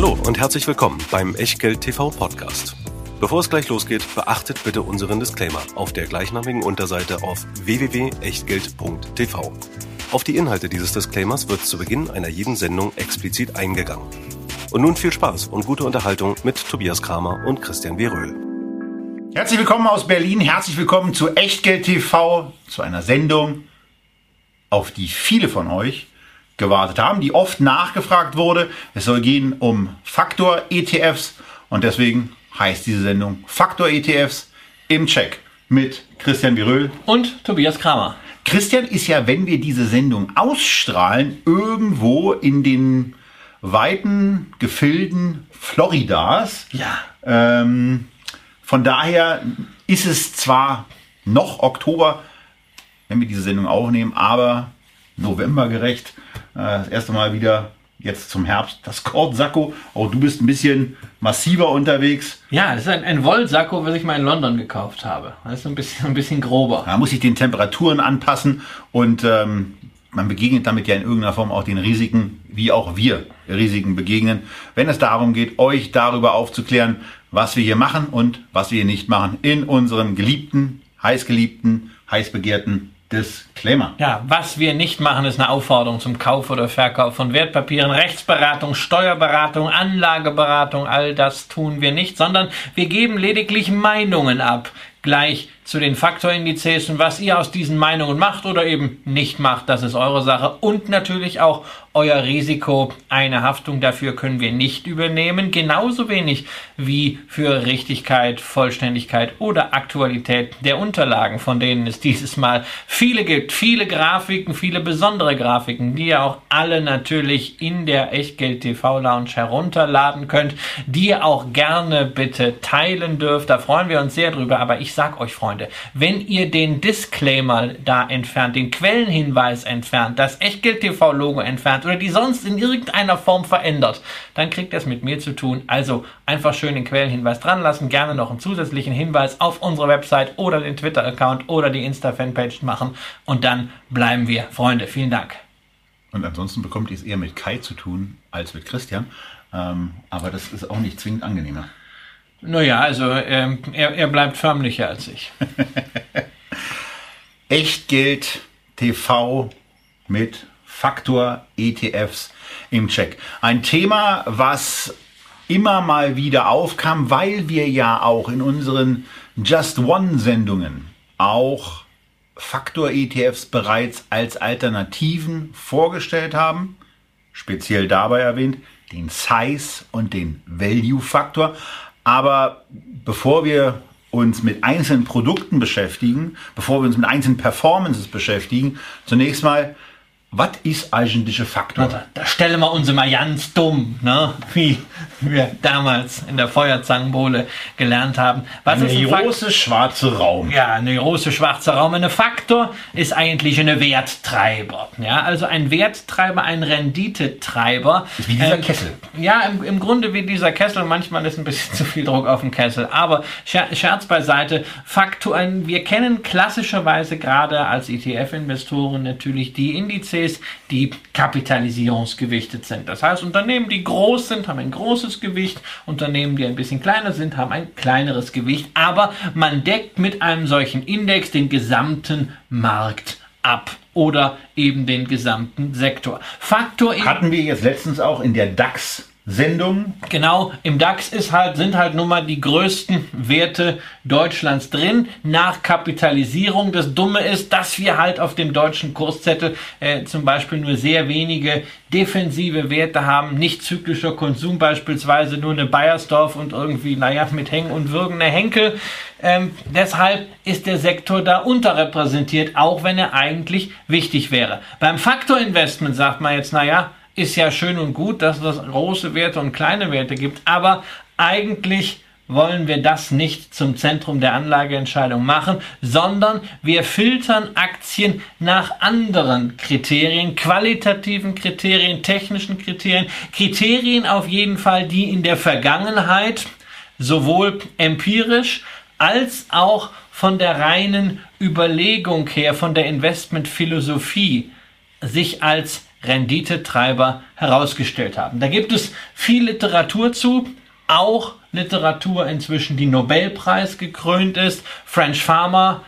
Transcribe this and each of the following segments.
Hallo und herzlich willkommen beim Echtgeld TV Podcast. Bevor es gleich losgeht, beachtet bitte unseren Disclaimer auf der gleichnamigen Unterseite auf www.echtgeld.tv. Auf die Inhalte dieses Disclaimers wird zu Beginn einer jeden Sendung explizit eingegangen. Und nun viel Spaß und gute Unterhaltung mit Tobias Kramer und Christian W. Röhl. Herzlich willkommen aus Berlin, herzlich willkommen zu Echtgeld TV, zu einer Sendung, auf die viele von euch gewartet haben, die oft nachgefragt wurde. Es soll gehen um Faktor-ETFs und deswegen heißt diese Sendung Faktor-ETFs im Check mit Christian Viröl und Tobias Kramer. Christian ist ja, wenn wir diese Sendung ausstrahlen, irgendwo in den weiten Gefilden Floridas. Ja. Ähm, von daher ist es zwar noch Oktober, wenn wir diese Sendung aufnehmen, aber novembergerecht. Äh, das erste Mal wieder jetzt zum Herbst das Kordsacko. Auch du bist ein bisschen massiver unterwegs. Ja, das ist ein, ein Wollsacko, was ich mal in London gekauft habe. Das ist ein bisschen, ein bisschen grober. Da muss ich den Temperaturen anpassen und ähm, man begegnet damit ja in irgendeiner Form auch den Risiken, wie auch wir Risiken begegnen, wenn es darum geht, euch darüber aufzuklären, was wir hier machen und was wir hier nicht machen in unserem geliebten, heißgeliebten, heißbegehrten Disclaimer. Ja, was wir nicht machen, ist eine Aufforderung zum Kauf oder Verkauf von Wertpapieren, Rechtsberatung, Steuerberatung, Anlageberatung, all das tun wir nicht, sondern wir geben lediglich Meinungen ab, gleich zu den Faktorindizes und was ihr aus diesen Meinungen macht oder eben nicht macht, das ist eure Sache und natürlich auch euer Risiko. Eine Haftung dafür können wir nicht übernehmen, genauso wenig wie für Richtigkeit, Vollständigkeit oder Aktualität der Unterlagen, von denen es dieses Mal viele gibt. Viele Grafiken, viele besondere Grafiken, die ihr auch alle natürlich in der Echtgeld TV Lounge herunterladen könnt, die ihr auch gerne bitte teilen dürft. Da freuen wir uns sehr drüber, aber ich sag euch, Freunde, Freunde, wenn ihr den Disclaimer da entfernt, den Quellenhinweis entfernt, das Echtgeld-TV-Logo entfernt oder die sonst in irgendeiner Form verändert, dann kriegt das mit mir zu tun. Also einfach schön den Quellenhinweis dran lassen, gerne noch einen zusätzlichen Hinweis auf unsere Website oder den Twitter-Account oder die Insta-Fanpage machen und dann bleiben wir Freunde. Vielen Dank. Und ansonsten bekommt ihr es eher mit Kai zu tun als mit Christian. Ähm, aber das ist auch nicht zwingend angenehmer. Naja, also ähm, er, er bleibt förmlicher als ich. Echtgeld TV mit Faktor ETFs im Check. Ein Thema, was immer mal wieder aufkam, weil wir ja auch in unseren Just One Sendungen auch Faktor ETFs bereits als Alternativen vorgestellt haben. Speziell dabei erwähnt den Size und den Value Faktor. Aber bevor wir uns mit einzelnen Produkten beschäftigen, bevor wir uns mit einzelnen Performances beschäftigen, zunächst mal was ist eigentliche Faktor? Da, da stellen wir uns immer ganz dumm, ne? wie wir damals in der Feuerzangenbowle gelernt haben. Was eine ist ein große schwarze Raum. Ja, eine große schwarze Raum. Ein Faktor ist eigentlich eine Werttreiber. Ja, also ein Werttreiber, ein Renditetreiber. Wie dieser ähm, Kessel. Ja, im, im Grunde wie dieser Kessel. Manchmal ist ein bisschen zu viel Druck auf dem Kessel. Aber Scherz beiseite. Faktoren, wir kennen klassischerweise gerade als ETF-Investoren natürlich die Indizes Indizes, die kapitalisierungsgewichtet sind. Das heißt, Unternehmen, die groß sind, haben ein großes Gewicht, Unternehmen, die ein bisschen kleiner sind, haben ein kleineres Gewicht, aber man deckt mit einem solchen Index den gesamten Markt ab oder eben den gesamten Sektor. Faktor hatten wir jetzt letztens auch in der DAX Sendung. Genau, im DAX ist halt, sind halt nun mal die größten Werte Deutschlands drin, nach Kapitalisierung. Das Dumme ist, dass wir halt auf dem deutschen Kurszettel äh, zum Beispiel nur sehr wenige defensive Werte haben, nicht zyklischer Konsum, beispielsweise nur eine Bayersdorf und irgendwie, naja, mit Hängen und Würgen eine Henkel. Ähm, deshalb ist der Sektor da unterrepräsentiert, auch wenn er eigentlich wichtig wäre. Beim Faktorinvestment sagt man jetzt, naja, ist ja schön und gut, dass es große Werte und kleine Werte gibt, aber eigentlich wollen wir das nicht zum Zentrum der Anlageentscheidung machen, sondern wir filtern Aktien nach anderen Kriterien, qualitativen Kriterien, technischen Kriterien, Kriterien auf jeden Fall, die in der Vergangenheit sowohl empirisch als auch von der reinen Überlegung her, von der Investmentphilosophie sich als Renditetreiber herausgestellt haben. Da gibt es viel Literatur zu, auch Literatur inzwischen, die Nobelpreis gekrönt ist. French Farmer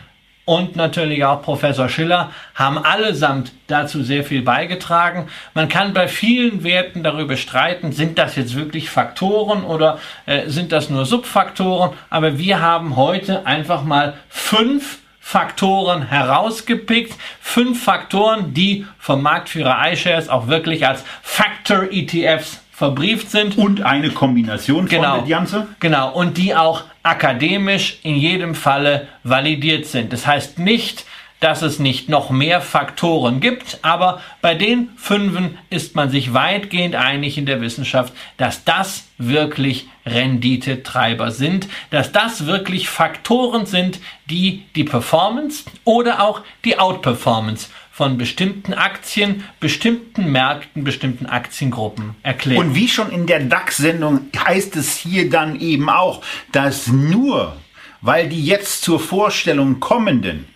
und natürlich auch Professor Schiller haben allesamt dazu sehr viel beigetragen. Man kann bei vielen Werten darüber streiten, sind das jetzt wirklich Faktoren oder äh, sind das nur Subfaktoren. Aber wir haben heute einfach mal fünf Faktoren herausgepickt. Fünf Faktoren, die vom Marktführer iShares auch wirklich als Factor ETFs verbrieft sind. Und eine Kombination von Genau. Ganze? Genau. Und die auch akademisch in jedem Falle validiert sind. Das heißt nicht, dass es nicht noch mehr Faktoren gibt, aber bei den fünfen ist man sich weitgehend einig in der Wissenschaft, dass das wirklich Renditetreiber sind, dass das wirklich Faktoren sind, die die Performance oder auch die Outperformance von bestimmten Aktien, bestimmten Märkten, bestimmten Aktiengruppen erklären. Und wie schon in der DAX-Sendung heißt es hier dann eben auch, dass nur, weil die jetzt zur Vorstellung kommenden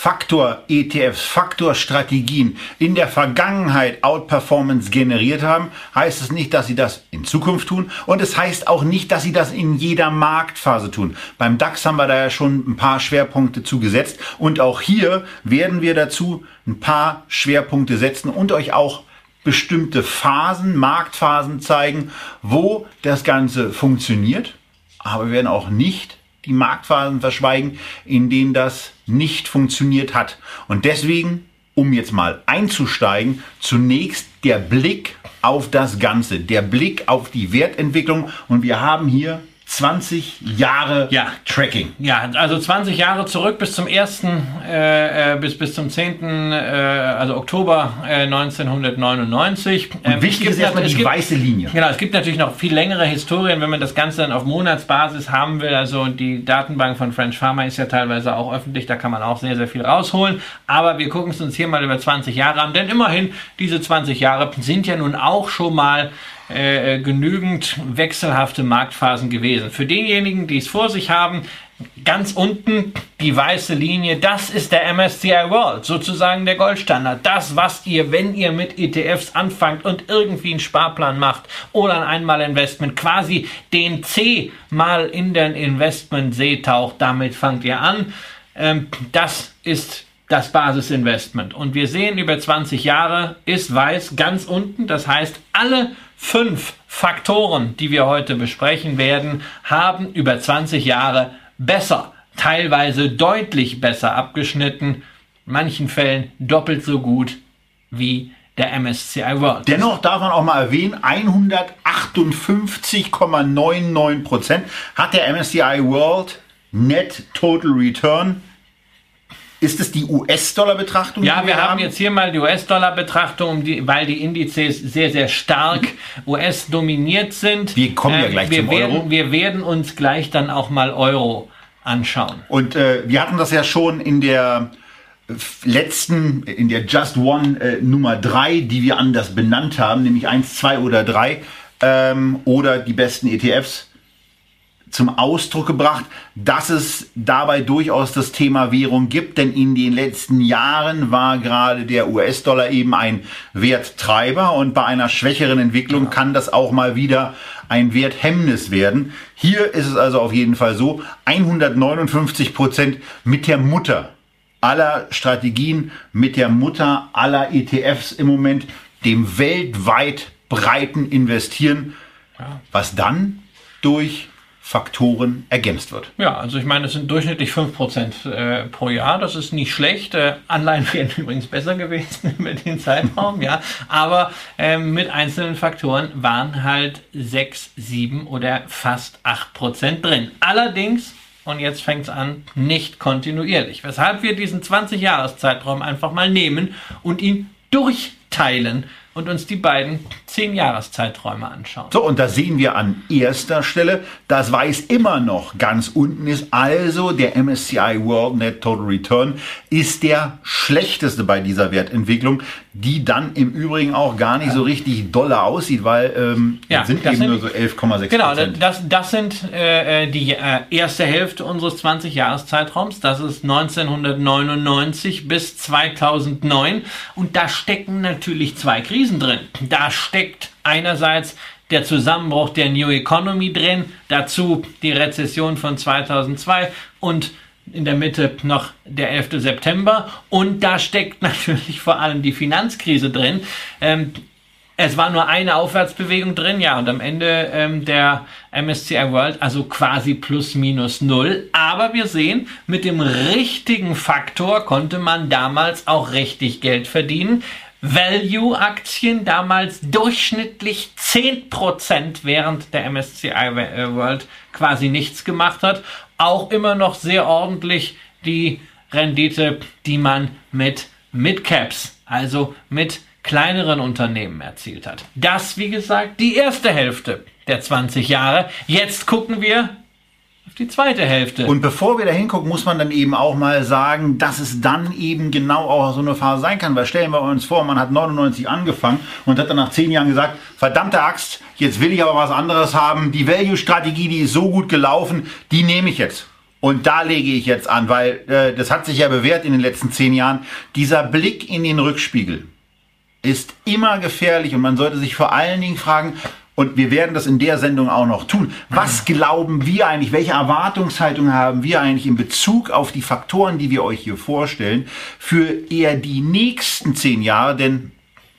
Faktor-ETFs, Faktorstrategien in der Vergangenheit Outperformance generiert haben, heißt es nicht, dass sie das in Zukunft tun. Und es heißt auch nicht, dass sie das in jeder Marktphase tun. Beim DAX haben wir da ja schon ein paar Schwerpunkte zugesetzt. Und auch hier werden wir dazu ein paar Schwerpunkte setzen und euch auch bestimmte Phasen, Marktphasen zeigen, wo das Ganze funktioniert. Aber wir werden auch nicht die Marktphasen verschweigen, in denen das nicht funktioniert hat. Und deswegen, um jetzt mal einzusteigen, zunächst der Blick auf das Ganze, der Blick auf die Wertentwicklung. Und wir haben hier 20 Jahre Ja. Tracking. Ja, also 20 Jahre zurück bis zum 1., äh, äh, bis, bis zum 10., äh, also Oktober äh, 1999. Ähm, Wichtig ist erstmal die gibt- weiße Linie. Genau, es gibt natürlich noch viel längere Historien, wenn man das Ganze dann auf Monatsbasis haben will. Also die Datenbank von French Pharma ist ja teilweise auch öffentlich, da kann man auch sehr, sehr viel rausholen. Aber wir gucken es uns hier mal über 20 Jahre an, denn immerhin, diese 20 Jahre sind ja nun auch schon mal äh, genügend wechselhafte Marktphasen gewesen. Für denjenigen, die es vor sich haben, ganz unten die weiße Linie, das ist der MSCI World, sozusagen der Goldstandard. Das, was ihr, wenn ihr mit ETFs anfangt und irgendwie einen Sparplan macht oder ein Einmalinvestment, quasi den C mal in den Investmentsee taucht, damit fangt ihr an. Ähm, das ist das Basisinvestment. Und wir sehen über 20 Jahre ist weiß ganz unten. Das heißt, alle fünf Faktoren, die wir heute besprechen werden, haben über 20 Jahre besser, teilweise deutlich besser abgeschnitten, in manchen Fällen doppelt so gut wie der MSCI World. Dennoch darf man auch mal erwähnen, 158,99 Prozent hat der MSCI World Net Total Return. Ist es die US-Dollar-Betrachtung? Ja, wir haben jetzt hier mal die US-Dollar-Betrachtung, um die, weil die Indizes sehr, sehr stark US-dominiert sind. Wir kommen ja gleich wir zum werden, Euro. Wir werden uns gleich dann auch mal Euro anschauen. Und äh, wir hatten das ja schon in der äh, letzten, in der Just One äh, Nummer 3, die wir anders benannt haben, nämlich 1, 2 oder 3, ähm, oder die besten ETFs zum Ausdruck gebracht, dass es dabei durchaus das Thema Währung gibt, denn in den letzten Jahren war gerade der US-Dollar eben ein Werttreiber und bei einer schwächeren Entwicklung kann das auch mal wieder ein Werthemmnis werden. Hier ist es also auf jeden Fall so, 159 Prozent mit der Mutter aller Strategien, mit der Mutter aller ETFs im Moment, dem weltweit breiten Investieren, was dann durch Faktoren ergänzt wird. Ja, also ich meine, es sind durchschnittlich 5% äh, pro Jahr. Das ist nicht schlecht. Äh, Anleihen wären übrigens besser gewesen über den Zeitraum, ja. Aber ähm, mit einzelnen Faktoren waren halt 6, 7 oder fast 8% drin. Allerdings, und jetzt fängt es an, nicht kontinuierlich. Weshalb wir diesen 20-Jahres-Zeitraum einfach mal nehmen und ihn durchteilen und uns die beiden 10-Jahres-Zeiträume anschauen. So, und da sehen wir an erster Stelle, das Weiß immer noch ganz unten ist. Also der MSCI World Net Total Return ist der schlechteste bei dieser Wertentwicklung, die dann im Übrigen auch gar nicht so richtig doller aussieht, weil ähm, Ja, sind das eben sind- nur so 11,6 Genau, Prozent. das, das sind äh, äh, die äh, erste Hälfte unseres 20-Jahres-Zeitraums. Das ist 1999 bis 2009. Und da stecken natürlich zwei Krisen drin. Da steckt einerseits der Zusammenbruch der New Economy drin, dazu die Rezession von 2002 und in der Mitte noch der 11. September und da steckt natürlich vor allem die Finanzkrise drin. Ähm, es war nur eine Aufwärtsbewegung drin, ja, und am Ende ähm, der MSCI World, also quasi plus minus null. Aber wir sehen, mit dem richtigen Faktor konnte man damals auch richtig Geld verdienen. Value-Aktien damals durchschnittlich 10%, während der MSCI World quasi nichts gemacht hat. Auch immer noch sehr ordentlich die Rendite, die man mit Midcaps, also mit kleineren Unternehmen erzielt hat. Das, wie gesagt, die erste Hälfte der 20 Jahre. Jetzt gucken wir die zweite Hälfte. Und bevor wir da hingucken, muss man dann eben auch mal sagen, dass es dann eben genau auch so eine Phase sein kann. Weil stellen wir uns vor, man hat 99 angefangen und hat dann nach 10 Jahren gesagt, verdammte Axt, jetzt will ich aber was anderes haben. Die Value-Strategie, die ist so gut gelaufen, die nehme ich jetzt. Und da lege ich jetzt an, weil äh, das hat sich ja bewährt in den letzten 10 Jahren. Dieser Blick in den Rückspiegel ist immer gefährlich und man sollte sich vor allen Dingen fragen, und wir werden das in der Sendung auch noch tun. Was glauben wir eigentlich? Welche Erwartungshaltung haben wir eigentlich in Bezug auf die Faktoren, die wir euch hier vorstellen, für eher die nächsten zehn Jahre? Denn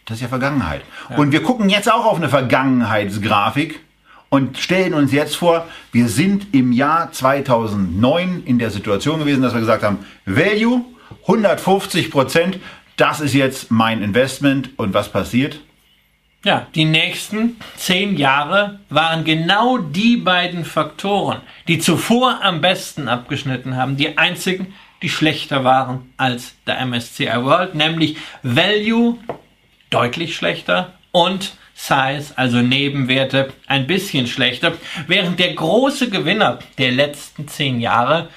das ist ja Vergangenheit. Ja. Und wir gucken jetzt auch auf eine Vergangenheitsgrafik und stellen uns jetzt vor, wir sind im Jahr 2009 in der Situation gewesen, dass wir gesagt haben, Value 150 Prozent, das ist jetzt mein Investment und was passiert? Ja, die nächsten zehn Jahre waren genau die beiden Faktoren, die zuvor am besten abgeschnitten haben, die einzigen, die schlechter waren als der MSCI World, nämlich Value deutlich schlechter und Size, also Nebenwerte, ein bisschen schlechter, während der große Gewinner der letzten zehn Jahre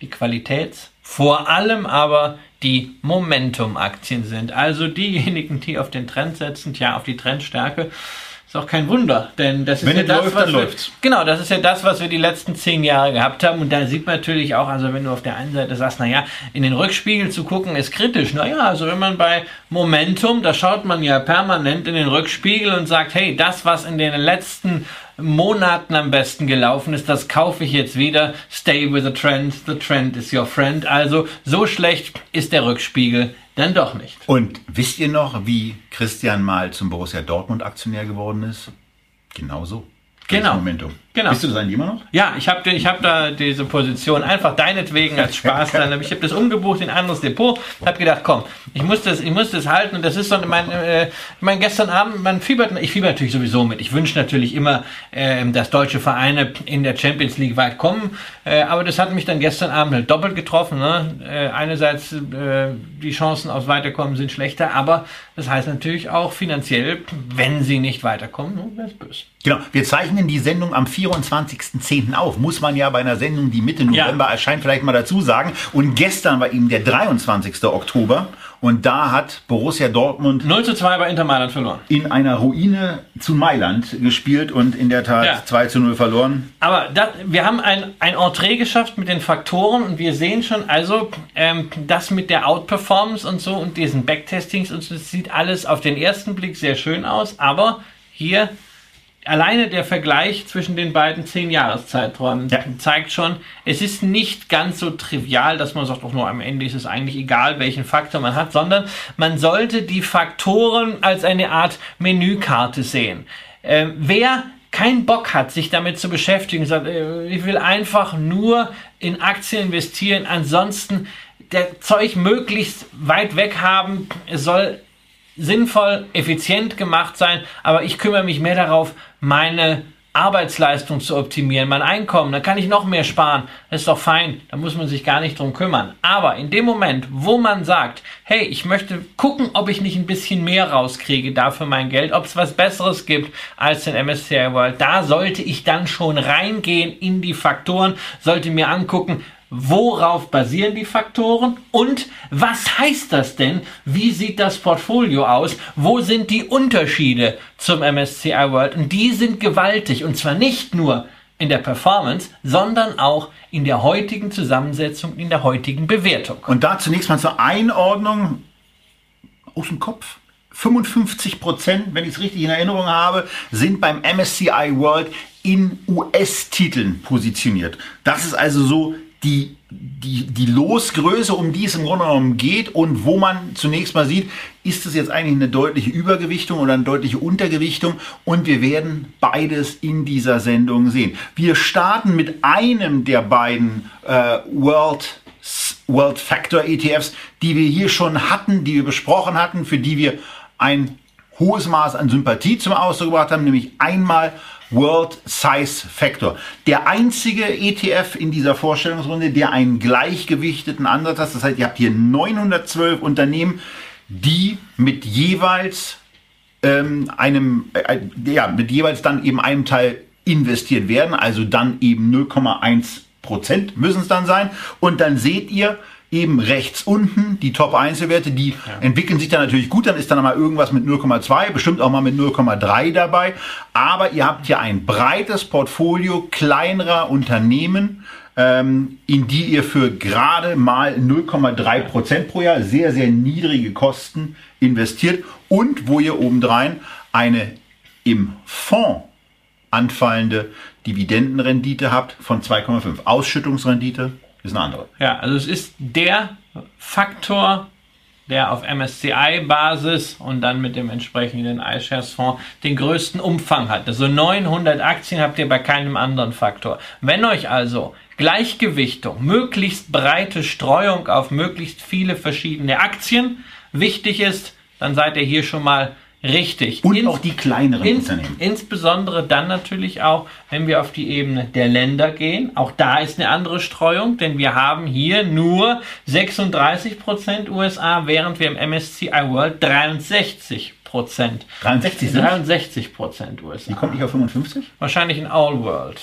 die Qualitäts-, vor allem aber die Momentum-Aktien sind. Also diejenigen, die auf den Trend setzen, ja, auf die Trendstärke. Ist auch kein Wunder, denn das ist wenn ja das, läuft, was wir, läuft's. genau, das ist ja das, was wir die letzten zehn Jahre gehabt haben. Und da sieht man natürlich auch, also wenn du auf der einen Seite sagst, naja, in den Rückspiegel zu gucken ist kritisch. Naja, also wenn man bei Momentum, da schaut man ja permanent in den Rückspiegel und sagt, hey, das, was in den letzten Monaten am besten gelaufen ist, das kaufe ich jetzt wieder. Stay with the trend, the trend is your friend. Also so schlecht ist der Rückspiegel dann doch nicht. Und wisst ihr noch, wie Christian mal zum Borussia Dortmund Aktionär geworden ist? Genau so. Genau. Momentum. Genau. Bist du das eigentlich immer noch? Ja, ich habe ich hab da diese Position einfach deinetwegen als Spaß. Dann, ich habe das umgebucht in ein anderes Depot. Habe gedacht, komm, ich muss das, ich muss das halten. Und das ist so mein, äh, mein gestern Abend, man fiebert, ich fieber natürlich sowieso mit. Ich wünsche natürlich immer, äh, dass deutsche Vereine in der Champions League weit kommen. Äh, aber das hat mich dann gestern Abend halt doppelt getroffen. Ne? Äh, einerseits äh, die Chancen aufs Weiterkommen sind schlechter, aber das heißt natürlich auch finanziell, wenn sie nicht weiterkommen, wäre es böse. Genau. Wir zeichnen die Sendung am 24.10. auf. Muss man ja bei einer Sendung, die Mitte November ja. erscheint, vielleicht mal dazu sagen. Und gestern war eben der 23. Oktober. Und da hat Borussia Dortmund 0 zu 2 bei Inter Mailand verloren. In einer Ruine zu Mailand gespielt und in der Tat ja. 2 zu 0 verloren. Aber da, wir haben ein, ein Entree geschafft mit den Faktoren und wir sehen schon, also ähm, das mit der Outperformance und so und diesen Backtestings und so, das sieht alles auf den ersten Blick sehr schön aus, aber hier alleine der Vergleich zwischen den beiden zehn Jahreszeiträumen ja. zeigt schon, es ist nicht ganz so trivial, dass man sagt, auch nur am Ende ist es eigentlich egal, welchen Faktor man hat, sondern man sollte die Faktoren als eine Art Menükarte sehen. Äh, wer keinen Bock hat, sich damit zu beschäftigen, sagt, äh, ich will einfach nur in Aktien investieren, ansonsten der Zeug möglichst weit weg haben, es soll sinnvoll, effizient gemacht sein, aber ich kümmere mich mehr darauf, meine Arbeitsleistung zu optimieren, mein Einkommen, dann kann ich noch mehr sparen. Das ist doch fein, da muss man sich gar nicht drum kümmern. Aber in dem Moment, wo man sagt, hey, ich möchte gucken, ob ich nicht ein bisschen mehr rauskriege dafür mein Geld, ob es was Besseres gibt als den MSCI World, da sollte ich dann schon reingehen in die Faktoren, sollte mir angucken, Worauf basieren die Faktoren? Und was heißt das denn? Wie sieht das Portfolio aus? Wo sind die Unterschiede zum MSCI World? Und die sind gewaltig. Und zwar nicht nur in der Performance, sondern auch in der heutigen Zusammensetzung, in der heutigen Bewertung. Und da zunächst mal zur Einordnung aus dem Kopf. 55 Prozent, wenn ich es richtig in Erinnerung habe, sind beim MSCI World in US-Titeln positioniert. Das ist also so die, die, die Losgröße, um die es im Grunde genommen geht und wo man zunächst mal sieht, ist es jetzt eigentlich eine deutliche Übergewichtung oder eine deutliche Untergewichtung und wir werden beides in dieser Sendung sehen. Wir starten mit einem der beiden äh, World World Factor ETFs, die wir hier schon hatten, die wir besprochen hatten, für die wir ein hohes Maß an Sympathie zum Ausdruck gebracht haben, nämlich einmal World Size Factor. Der einzige ETF in dieser Vorstellungsrunde, der einen gleichgewichteten Ansatz hat. Das heißt, ihr habt hier 912 Unternehmen, die mit jeweils ähm, einem, äh, ja, mit jeweils dann eben einem Teil investiert werden, also dann eben 0,1 Prozent müssen es dann sein. Und dann seht ihr, eben rechts unten die Top-Einzelwerte, die ja. entwickeln sich dann natürlich gut, dann ist dann mal irgendwas mit 0,2, bestimmt auch mal mit 0,3 dabei, aber ihr habt hier ein breites Portfolio kleinerer Unternehmen, ähm, in die ihr für gerade mal 0,3 Prozent pro Jahr sehr, sehr niedrige Kosten investiert und wo ihr obendrein eine im Fonds anfallende Dividendenrendite habt von 2,5. Ausschüttungsrendite ist eine andere. Ja, also es ist der Faktor, der auf MSCI-Basis und dann mit dem entsprechenden iShares-Fonds den größten Umfang hat. Also 900 Aktien habt ihr bei keinem anderen Faktor. Wenn euch also Gleichgewichtung, möglichst breite Streuung auf möglichst viele verschiedene Aktien wichtig ist, dann seid ihr hier schon mal Richtig. Und ins, auch die kleineren ins, Unternehmen. Insbesondere dann natürlich auch, wenn wir auf die Ebene der Länder gehen. Auch da ist eine andere Streuung, denn wir haben hier nur 36 Prozent USA, während wir im MSCI World 63 Prozent. 63 sind? 63 Prozent USA. Wie kommt nicht auf 55? Wahrscheinlich in All World.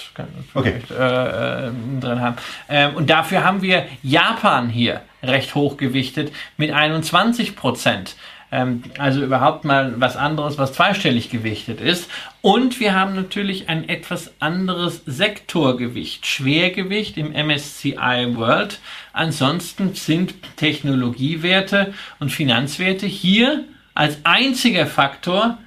Okay. Äh, äh, drin haben. Ähm, und dafür haben wir Japan hier recht hochgewichtet mit 21 Prozent. Ähm, also überhaupt mal was anderes, was zweistellig gewichtet ist. Und wir haben natürlich ein etwas anderes Sektorgewicht, Schwergewicht im MSCI World. Ansonsten sind Technologiewerte und Finanzwerte hier als einziger Faktor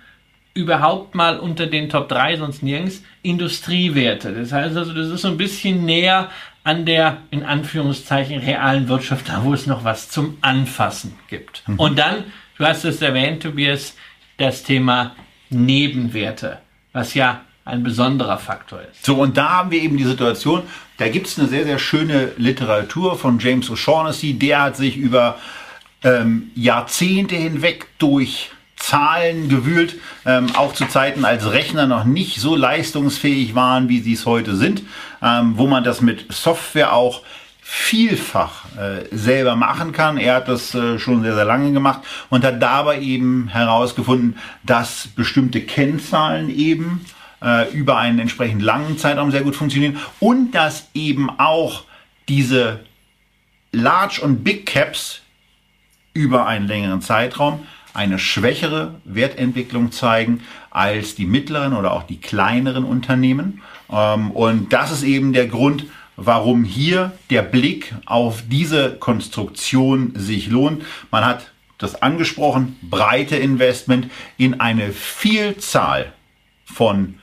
überhaupt mal unter den Top 3, sonst nirgends, Industriewerte. Das heißt also, das ist so ein bisschen näher an der, in Anführungszeichen, realen Wirtschaft, da wo es noch was zum Anfassen gibt. Mhm. Und dann Du hast es erwähnt, Tobias, das Thema Nebenwerte, was ja ein besonderer Faktor ist. So, und da haben wir eben die Situation, da gibt es eine sehr, sehr schöne Literatur von James O'Shaughnessy, der hat sich über ähm, Jahrzehnte hinweg durch Zahlen gewühlt, ähm, auch zu Zeiten, als Rechner noch nicht so leistungsfähig waren, wie sie es heute sind, ähm, wo man das mit Software auch vielfach äh, selber machen kann. Er hat das äh, schon sehr, sehr lange gemacht und hat dabei eben herausgefunden, dass bestimmte Kennzahlen eben äh, über einen entsprechend langen Zeitraum sehr gut funktionieren und dass eben auch diese Large und Big Caps über einen längeren Zeitraum eine schwächere Wertentwicklung zeigen als die mittleren oder auch die kleineren Unternehmen. Ähm, und das ist eben der Grund, warum hier der Blick auf diese Konstruktion sich lohnt. Man hat das angesprochen, breite Investment in eine Vielzahl von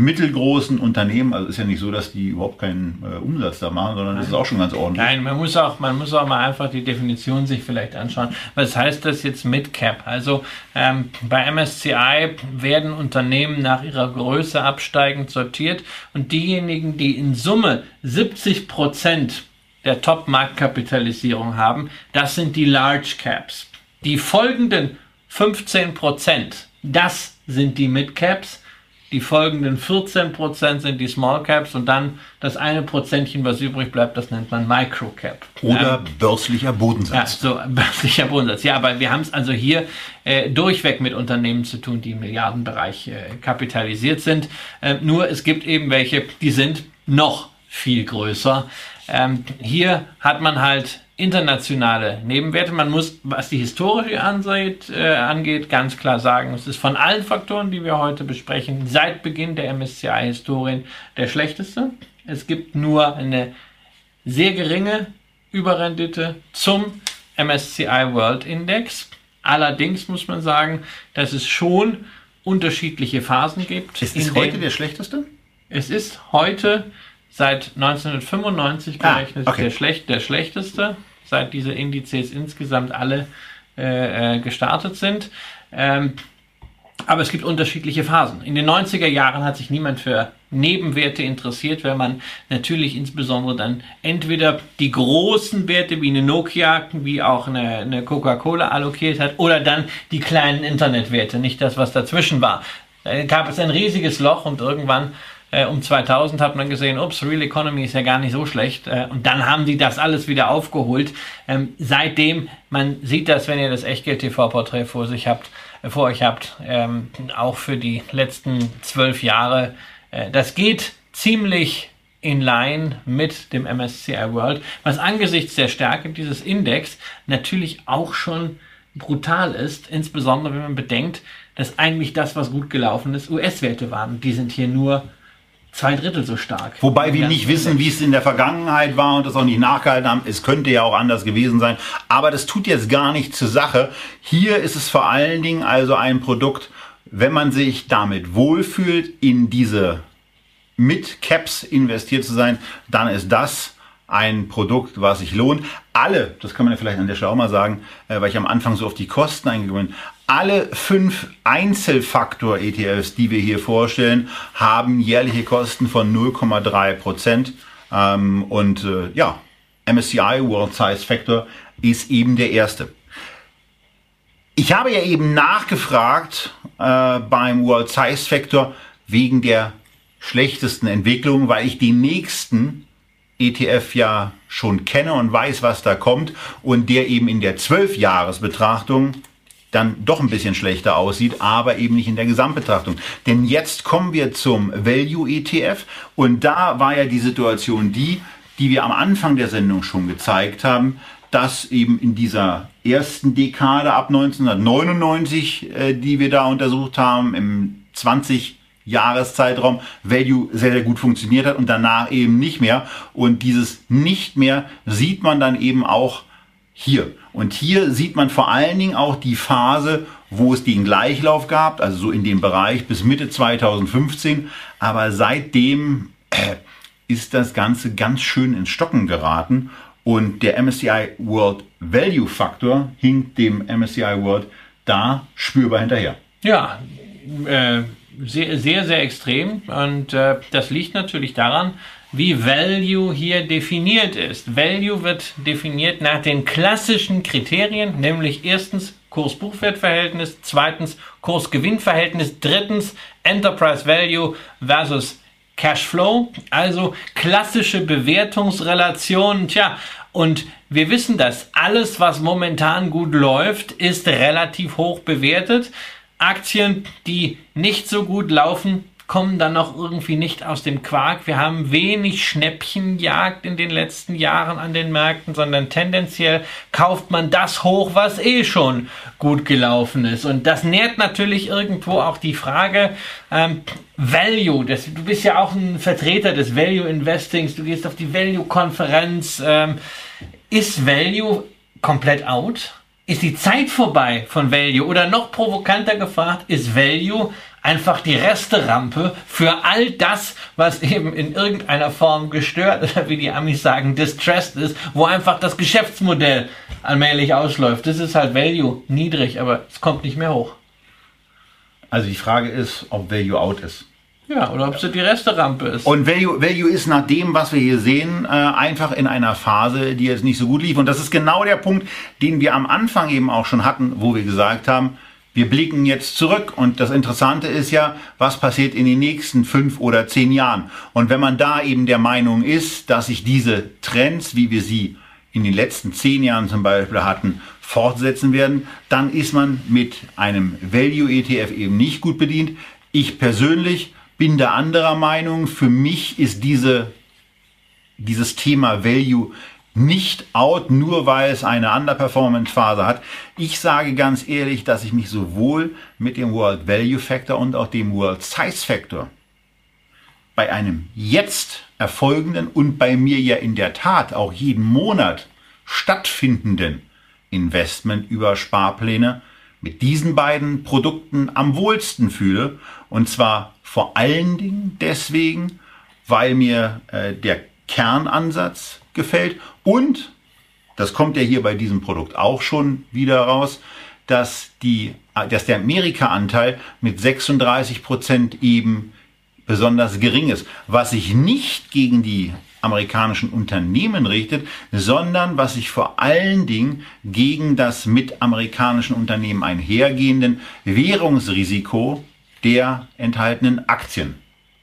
mittelgroßen Unternehmen, also ist ja nicht so, dass die überhaupt keinen äh, Umsatz da machen, sondern das ist auch schon ganz ordentlich. Nein, man muss auch, man muss auch mal einfach die Definition sich vielleicht anschauen. Was heißt das jetzt mit Cap? Also ähm, bei MSCI werden Unternehmen nach ihrer Größe absteigend sortiert und diejenigen, die in Summe 70 Prozent der Top-Marktkapitalisierung haben, das sind die Large Caps. Die folgenden 15 Prozent, das sind die Mid Caps die folgenden 14% sind die Small Caps und dann das eine Prozentchen, was übrig bleibt, das nennt man Micro Cap. Oder ähm, börslicher Bodensatz. Ja, so börslicher Bodensatz. Ja, aber wir haben es also hier äh, durchweg mit Unternehmen zu tun, die im Milliardenbereich äh, kapitalisiert sind. Äh, nur es gibt eben welche, die sind noch viel größer. Ähm, hier hat man halt internationale Nebenwerte. Man muss, was die historische Ansicht äh, angeht, ganz klar sagen, es ist von allen Faktoren, die wir heute besprechen, seit Beginn der MSCI-Historien der schlechteste. Es gibt nur eine sehr geringe Überrendite zum MSCI World Index. Allerdings muss man sagen, dass es schon unterschiedliche Phasen gibt. Ist es heute der schlechteste? Es ist heute seit 1995 gerechnet ah, okay. der, schlecht, der schlechteste, seit diese Indizes insgesamt alle äh, äh gestartet sind. Ähm, aber es gibt unterschiedliche Phasen. In den 90er Jahren hat sich niemand für Nebenwerte interessiert, weil man natürlich insbesondere dann entweder die großen Werte wie eine Nokia, wie auch eine, eine Coca-Cola allokiert hat oder dann die kleinen Internetwerte, nicht das, was dazwischen war. Da gab es ein riesiges Loch und irgendwann äh, um 2000 hat man gesehen, ups, Real Economy ist ja gar nicht so schlecht. Äh, und dann haben die das alles wieder aufgeholt. Ähm, seitdem, man sieht das, wenn ihr das Echtgeld-TV-Porträt vor sich habt, äh, vor euch habt, ähm, auch für die letzten zwölf Jahre äh, das geht ziemlich in line mit dem MSCI World, was angesichts der Stärke dieses Index natürlich auch schon brutal ist, insbesondere wenn man bedenkt, dass eigentlich das, was gut gelaufen ist, US-Werte waren. Die sind hier nur zwei Drittel so stark. Wobei wir nicht wissen, wie es in der Vergangenheit war und das auch nicht nachgehalten haben. Es könnte ja auch anders gewesen sein. Aber das tut jetzt gar nicht zur Sache. Hier ist es vor allen Dingen also ein Produkt, wenn man sich damit wohlfühlt, in diese mit Caps investiert zu sein, dann ist das ein Produkt, was sich lohnt. Alle, das kann man ja vielleicht an der Stelle auch mal sagen, äh, weil ich am Anfang so auf die Kosten eingegangen bin, alle fünf Einzelfaktor-ETFs, die wir hier vorstellen, haben jährliche Kosten von 0,3 Prozent. Ähm, und äh, ja, MSCI World Size Factor ist eben der erste. Ich habe ja eben nachgefragt äh, beim World Size Factor wegen der schlechtesten Entwicklung, weil ich die nächsten ETF ja schon kenne und weiß, was da kommt und der eben in der 12-Jahres-Betrachtung dann doch ein bisschen schlechter aussieht, aber eben nicht in der Gesamtbetrachtung. Denn jetzt kommen wir zum Value ETF und da war ja die Situation die, die wir am Anfang der Sendung schon gezeigt haben, dass eben in dieser ersten Dekade ab 1999, äh, die wir da untersucht haben, im 20 Jahreszeitraum Value sehr, sehr gut funktioniert hat und danach eben nicht mehr. Und dieses nicht mehr sieht man dann eben auch hier. Und hier sieht man vor allen Dingen auch die Phase, wo es den Gleichlauf gab, also so in dem Bereich bis Mitte 2015. Aber seitdem äh, ist das Ganze ganz schön ins Stocken geraten. Und der MSCI World Value Factor hinkt dem MSCI World da spürbar hinterher. Ja, äh, sehr, sehr, sehr extrem. Und äh, das liegt natürlich daran, wie Value hier definiert ist. Value wird definiert nach den klassischen Kriterien, nämlich erstens Kurs-Buchwert-Verhältnis, zweitens Kurs-Gewinn-Verhältnis, drittens Enterprise Value versus Cashflow, also klassische Bewertungsrelationen. Tja, und wir wissen, dass alles, was momentan gut läuft, ist relativ hoch bewertet. Aktien, die nicht so gut laufen, kommen dann noch irgendwie nicht aus dem Quark. Wir haben wenig Schnäppchenjagd in den letzten Jahren an den Märkten, sondern tendenziell kauft man das hoch, was eh schon gut gelaufen ist. Und das nährt natürlich irgendwo auch die Frage ähm, Value. Das, du bist ja auch ein Vertreter des Value Investings. Du gehst auf die Value-Konferenz. Ähm, ist Value komplett out? Ist die Zeit vorbei von Value? Oder noch provokanter gefragt, ist Value einfach die Resterampe für all das, was eben in irgendeiner Form gestört oder wie die Amis sagen, distressed ist, wo einfach das Geschäftsmodell allmählich ausläuft. Das ist halt Value niedrig, aber es kommt nicht mehr hoch. Also die Frage ist, ob Value out ist. Ja, oder ob es die Resterampe ist. Und Value, Value ist nach dem, was wir hier sehen, äh, einfach in einer Phase, die jetzt nicht so gut lief. Und das ist genau der Punkt, den wir am Anfang eben auch schon hatten, wo wir gesagt haben, wir blicken jetzt zurück und das Interessante ist ja, was passiert in den nächsten fünf oder zehn Jahren. Und wenn man da eben der Meinung ist, dass sich diese Trends, wie wir sie in den letzten zehn Jahren zum Beispiel hatten, fortsetzen werden, dann ist man mit einem Value ETF eben nicht gut bedient. Ich persönlich bin da anderer Meinung. Für mich ist diese, dieses Thema Value nicht out, nur weil es eine Underperformance-Phase hat. Ich sage ganz ehrlich, dass ich mich sowohl mit dem World Value Factor und auch dem World Size Factor bei einem jetzt erfolgenden und bei mir ja in der Tat auch jeden Monat stattfindenden Investment über Sparpläne mit diesen beiden Produkten am wohlsten fühle. Und zwar vor allen Dingen deswegen, weil mir äh, der Kernansatz gefällt. Und, das kommt ja hier bei diesem Produkt auch schon wieder raus, dass, die, dass der Amerika-Anteil mit 36 Prozent eben besonders gering ist, was sich nicht gegen die amerikanischen Unternehmen richtet, sondern was sich vor allen Dingen gegen das mit amerikanischen Unternehmen einhergehenden Währungsrisiko der enthaltenen Aktien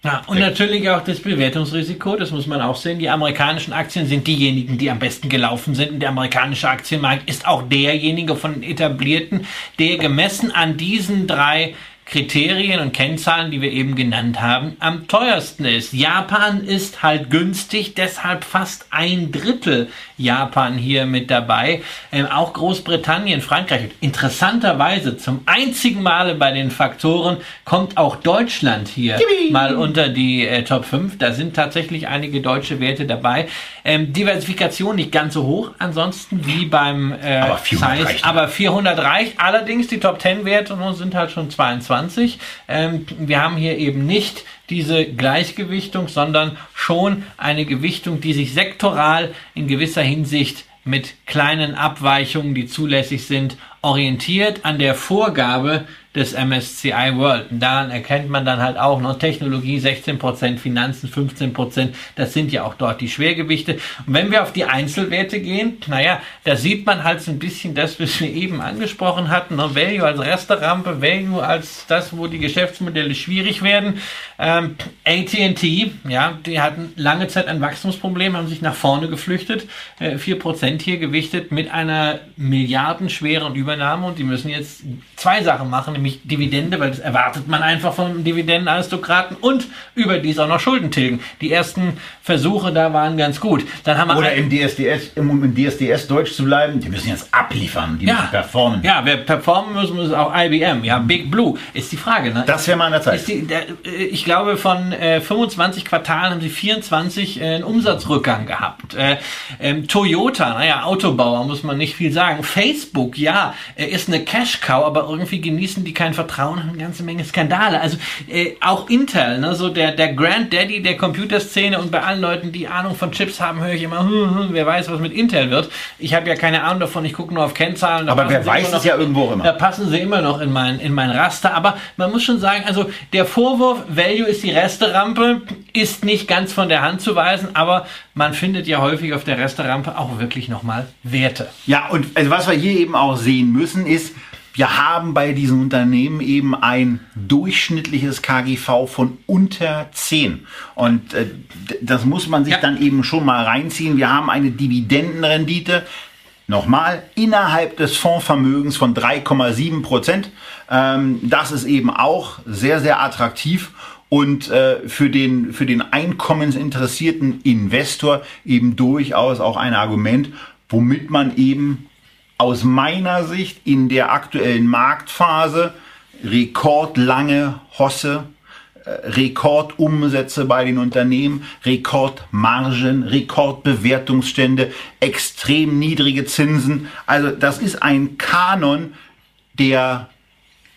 ja, und natürlich auch das Bewertungsrisiko, das muss man auch sehen. Die amerikanischen Aktien sind diejenigen, die am besten gelaufen sind. Und der amerikanische Aktienmarkt ist auch derjenige von etablierten, der gemessen an diesen drei Kriterien und Kennzahlen, die wir eben genannt haben, am teuersten ist. Japan ist halt günstig, deshalb fast ein Drittel Japan hier mit dabei. Ähm, auch Großbritannien, Frankreich. Interessanterweise zum einzigen Male bei den Faktoren kommt auch Deutschland hier Yippie. mal unter die äh, Top 5. Da sind tatsächlich einige deutsche Werte dabei. Ähm, Diversifikation nicht ganz so hoch, ansonsten wie beim äh, aber 400 Size, reicht. aber 400 reicht. Allerdings die Top 10 Werte sind halt schon 22. Ähm, wir haben hier eben nicht diese Gleichgewichtung, sondern schon eine Gewichtung, die sich sektoral in gewisser Hinsicht mit kleinen Abweichungen, die zulässig sind, orientiert an der Vorgabe des MSCI World. Und daran erkennt man dann halt auch noch Technologie 16%, Finanzen 15%. Das sind ja auch dort die Schwergewichte. Und wenn wir auf die Einzelwerte gehen, naja, da sieht man halt so ein bisschen das, was wir eben angesprochen hatten. Ne? Value als Resterampe, Value als das, wo die Geschäftsmodelle schwierig werden. Ähm, AT&T, ja, die hatten lange Zeit ein Wachstumsproblem, haben sich nach vorne geflüchtet. Äh, 4% hier gewichtet mit einer milliardenschweren Übernahme und die müssen jetzt zwei Sachen machen, nämlich nämlich Dividende, weil das erwartet man einfach von einem Dividendenaristokraten und überdies auch noch Schulden tilgen. Die ersten Versuche da waren ganz gut. Dann haben wir Oder im DSDS, im, im DSDS Deutsch zu bleiben, die müssen jetzt abliefern, die ja, müssen performen. Ja, wer performen muss, muss auch IBM. Ja, Big Blue ist die Frage. Ne? Das wäre mal an der Zeit. Die, äh, ich glaube, von äh, 25 Quartalen haben sie 24 äh, einen Umsatzrückgang gehabt. Äh, ähm, Toyota, naja, Autobauer muss man nicht viel sagen. Facebook, ja, äh, ist eine Cash-Cow, aber irgendwie genießen die kein Vertrauen, haben eine ganze Menge Skandale. Also äh, auch Intel, ne, so der, der Granddaddy der Computerszene und bei allen Leuten, die Ahnung von Chips haben, höre ich immer, hm, hm, wer weiß, was mit Intel wird. Ich habe ja keine Ahnung davon, ich gucke nur auf Kennzahlen. Aber wer weiß es ja irgendwo immer. Da passen sie immer noch in mein, in mein Raster. Aber man muss schon sagen, also der Vorwurf, Value ist die Resterampe, ist nicht ganz von der Hand zu weisen, aber man findet ja häufig auf der Resterampe auch wirklich nochmal Werte. Ja, und also was wir hier eben auch sehen müssen, ist, wir haben bei diesen Unternehmen eben ein durchschnittliches KGV von unter 10. Und äh, das muss man sich Ja. dann eben schon mal reinziehen. Wir haben eine Dividendenrendite, nochmal, innerhalb des Fondsvermögens von 3,7 Prozent. Ähm, das ist eben auch sehr, sehr attraktiv und äh, für, den, für den einkommensinteressierten Investor eben durchaus auch ein Argument, womit man eben aus meiner Sicht in der aktuellen Marktphase rekordlange Hosse, äh, Rekordumsätze bei den Unternehmen, Rekordmargen, Rekordbewertungsstände, extrem niedrige Zinsen. Also das ist ein Kanon der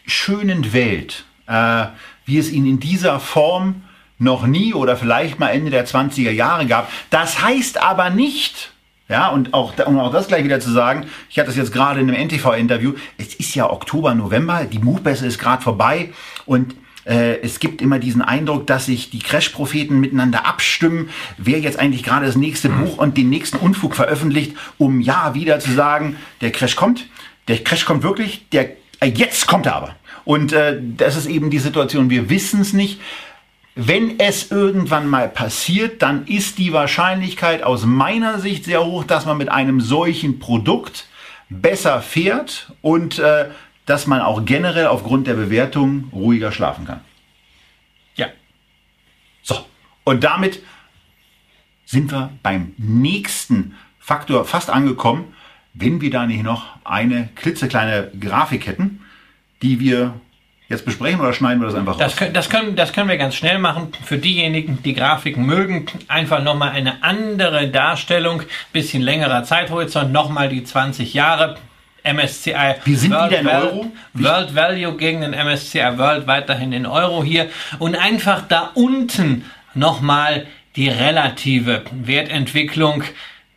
schönen Welt, äh, wie es ihn in dieser Form noch nie oder vielleicht mal Ende der 20er Jahre gab. Das heißt aber nicht, ja, und auch, um auch das gleich wieder zu sagen, ich hatte das jetzt gerade in einem NTV-Interview, es ist ja Oktober, November, die Buchmesse ist gerade vorbei und äh, es gibt immer diesen Eindruck, dass sich die Crash-Propheten miteinander abstimmen, wer jetzt eigentlich gerade das nächste Buch und den nächsten Unfug veröffentlicht, um ja wieder zu sagen, der Crash kommt, der Crash kommt wirklich, der äh, jetzt kommt er aber. Und äh, das ist eben die Situation, wir wissen es nicht. Wenn es irgendwann mal passiert, dann ist die Wahrscheinlichkeit aus meiner Sicht sehr hoch, dass man mit einem solchen Produkt besser fährt und äh, dass man auch generell aufgrund der Bewertung ruhiger schlafen kann. Ja. So, und damit sind wir beim nächsten Faktor fast angekommen, wenn wir da nicht noch eine klitzekleine Grafik hätten, die wir jetzt besprechen oder schneiden wir das einfach Das raus? können, das, können, das können wir ganz schnell machen. Für diejenigen, die Grafiken mögen, einfach nochmal eine andere Darstellung, bisschen längerer Zeithorizont, nochmal die 20 Jahre. MSCI Wie sind World, die denn Euro? World Value gegen den MSCI World weiterhin in Euro hier und einfach da unten nochmal die relative Wertentwicklung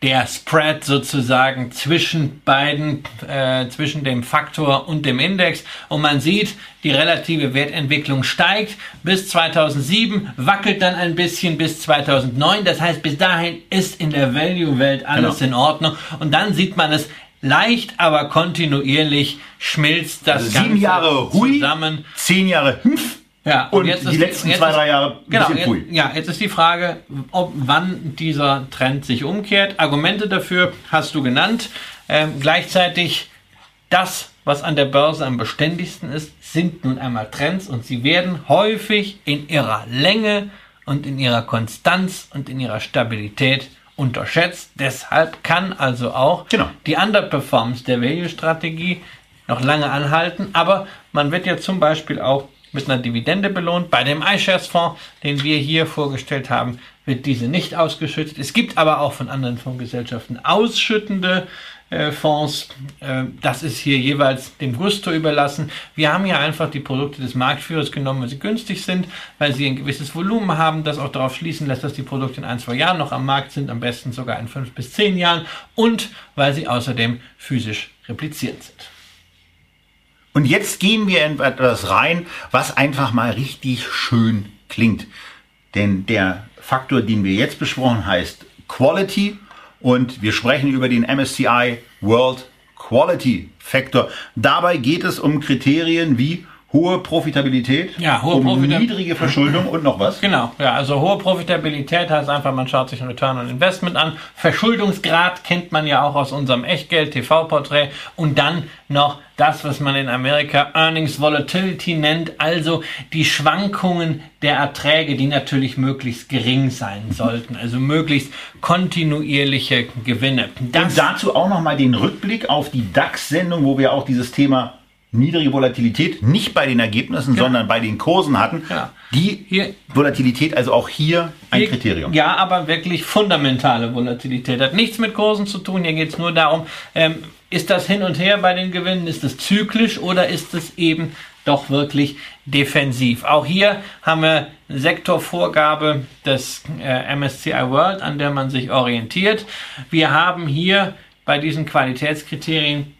der Spread sozusagen zwischen beiden, äh, zwischen dem Faktor und dem Index. Und man sieht, die relative Wertentwicklung steigt bis 2007, wackelt dann ein bisschen bis 2009. Das heißt, bis dahin ist in der Value-Welt alles Genau. in Ordnung. Und dann sieht man es leicht, aber kontinuierlich schmilzt das Also Ganze Jahre Hui, zusammen. zehn Jahre Hümpf. Ja, Und jetzt die ist- letzten jetzt zwei, drei Jahre Genau, bisschen jetzt, ja, jetzt ist die Frage, ob wann dieser Trend sich umkehrt. Argumente dafür hast du genannt. Ähm, gleichzeitig das, was an der Börse am beständigsten ist, sind nun einmal Trends und sie werden häufig in ihrer Länge und in ihrer Konstanz und in ihrer Stabilität unterschätzt. Deshalb kann also auch Genau. die Underperformance der Value-Strategie noch lange anhalten, aber man wird ja zum Beispiel auch mit einer Dividende belohnt. Bei dem iShares-Fonds, den wir hier vorgestellt haben, wird diese nicht ausgeschüttet. Es gibt aber auch von anderen Fondsgesellschaften ausschüttende äh, Fonds. Äh, das ist hier jeweils dem Gusto überlassen. Wir haben hier einfach die Produkte des Marktführers genommen, weil sie günstig sind, weil sie ein gewisses Volumen haben, das auch darauf schließen lässt, dass die Produkte in ein, zwei Jahren noch am Markt sind, am besten sogar in fünf bis zehn Jahren und weil sie außerdem physisch repliziert sind. Und jetzt gehen wir in etwas rein, was einfach mal richtig schön klingt. Denn der Faktor, den wir jetzt besprochen, heißt Quality. Und wir sprechen über den MSCI World Quality Factor. Dabei geht es um Kriterien wie hohe Profitabilität, Ja, hohe um Profitab- niedrige Verschuldung und noch was. Genau, ja, also hohe Profitabilität heißt einfach, man schaut sich ein Return on Investment an. Verschuldungsgrad kennt man ja auch aus unserem Echtgeld-TV-Porträt. Und dann noch das, was man in Amerika Earnings Volatility nennt, also die Schwankungen der Erträge, die natürlich möglichst gering sein sollten, also möglichst kontinuierliche Gewinne. Und dazu auch nochmal den Rückblick auf die DAX-Sendung, wo wir auch dieses Thema niedrige Volatilität nicht bei den Ergebnissen, sondern bei den Kursen hatten. Ja. Die Hier- Volatilität also auch hier ein Hier- Kriterium. Ja, aber wirklich fundamentale Volatilität. Hat nichts mit Kursen zu tun. Hier geht es nur darum, ähm, ist das hin und her bei den Gewinnen, ist es zyklisch oder ist es eben doch wirklich defensiv. Auch hier haben wir eine Sektorvorgabe des äh, MSCI World, an der man sich orientiert. Wir haben hier bei diesen Qualitätskriterien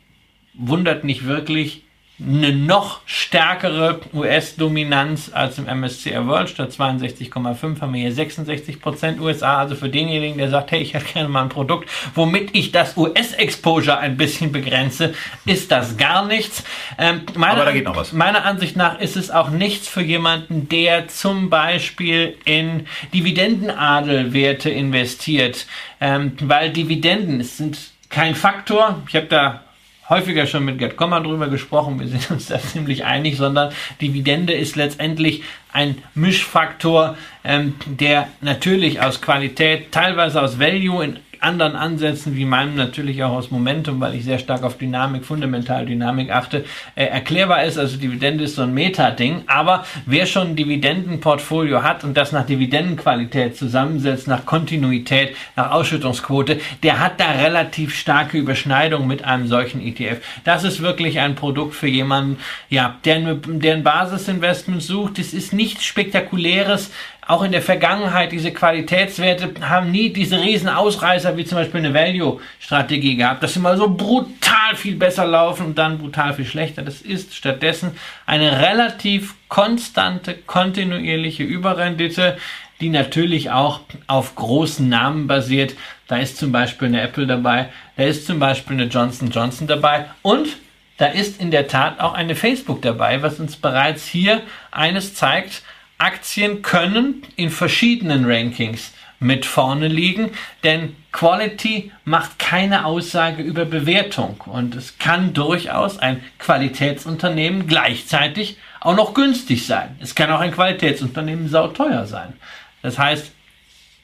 wundert nicht wirklich eine noch stärkere US-Dominanz als im MSCI World. Statt 62,5 haben wir hier 66% USA. Also für denjenigen, der sagt, hey, ich hätte gerne mal ein Produkt, womit ich das US-Exposure ein bisschen begrenze, ist das gar nichts. Ähm, meiner, Aber da geht noch was. Meiner Ansicht nach ist es auch nichts für jemanden, der zum Beispiel in Dividendenadelwerte investiert, ähm, weil Dividenden sind kein Faktor. Ich habe da häufiger schon mit Gerd Kommer drüber gesprochen, wir sind uns da ziemlich einig, sondern Dividende ist letztendlich ein Mischfaktor, ähm, der natürlich aus Qualität, teilweise aus Value in anderen Ansätzen wie meinem natürlich auch aus Momentum, weil ich sehr stark auf Dynamik, fundamental Dynamik achte, äh, erklärbar ist. Also Dividende ist so ein Meta-Ding. Aber wer schon ein Dividendenportfolio hat und das nach Dividendenqualität zusammensetzt, nach Kontinuität, nach Ausschüttungsquote, der hat da relativ starke Überschneidung mit einem solchen ETF. Das ist wirklich ein Produkt für jemanden, ja, der, der ein Basisinvestment sucht. Es ist nichts Spektakuläres. Auch in der Vergangenheit, diese Qualitätswerte haben nie diese riesen Ausreißer wie zum Beispiel eine Value-Strategie gehabt, dass sie mal so brutal viel besser laufen und dann brutal viel schlechter. Das ist stattdessen eine relativ konstante, kontinuierliche Überrendite, die natürlich auch auf großen Namen basiert. Da ist zum Beispiel eine Apple dabei, da ist zum Beispiel eine Johnson Johnson dabei und da ist in der Tat auch eine Facebook dabei, was uns bereits hier eines zeigt, Aktien können in verschiedenen Rankings mit vorne liegen, denn Quality macht keine Aussage über Bewertung und es kann durchaus ein Qualitätsunternehmen gleichzeitig auch noch günstig sein. Es kann auch ein Qualitätsunternehmen sauteuer sein. Das heißt,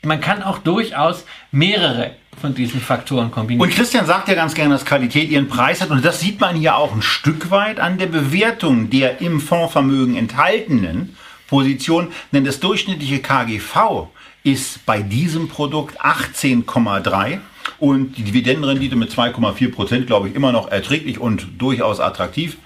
man kann auch durchaus mehrere von diesen Faktoren kombinieren. Und Christian sagt ja ganz gerne, dass Qualität ihren Preis hat. Und das sieht man hier auch ein Stück weit an der Bewertung der im Fondsvermögen enthaltenen Position. Denn das durchschnittliche KGV ist bei diesem Produkt 18,3. und die Dividendenrendite mit 2,4 Prozent, glaube ich, immer noch erträglich und durchaus attraktiv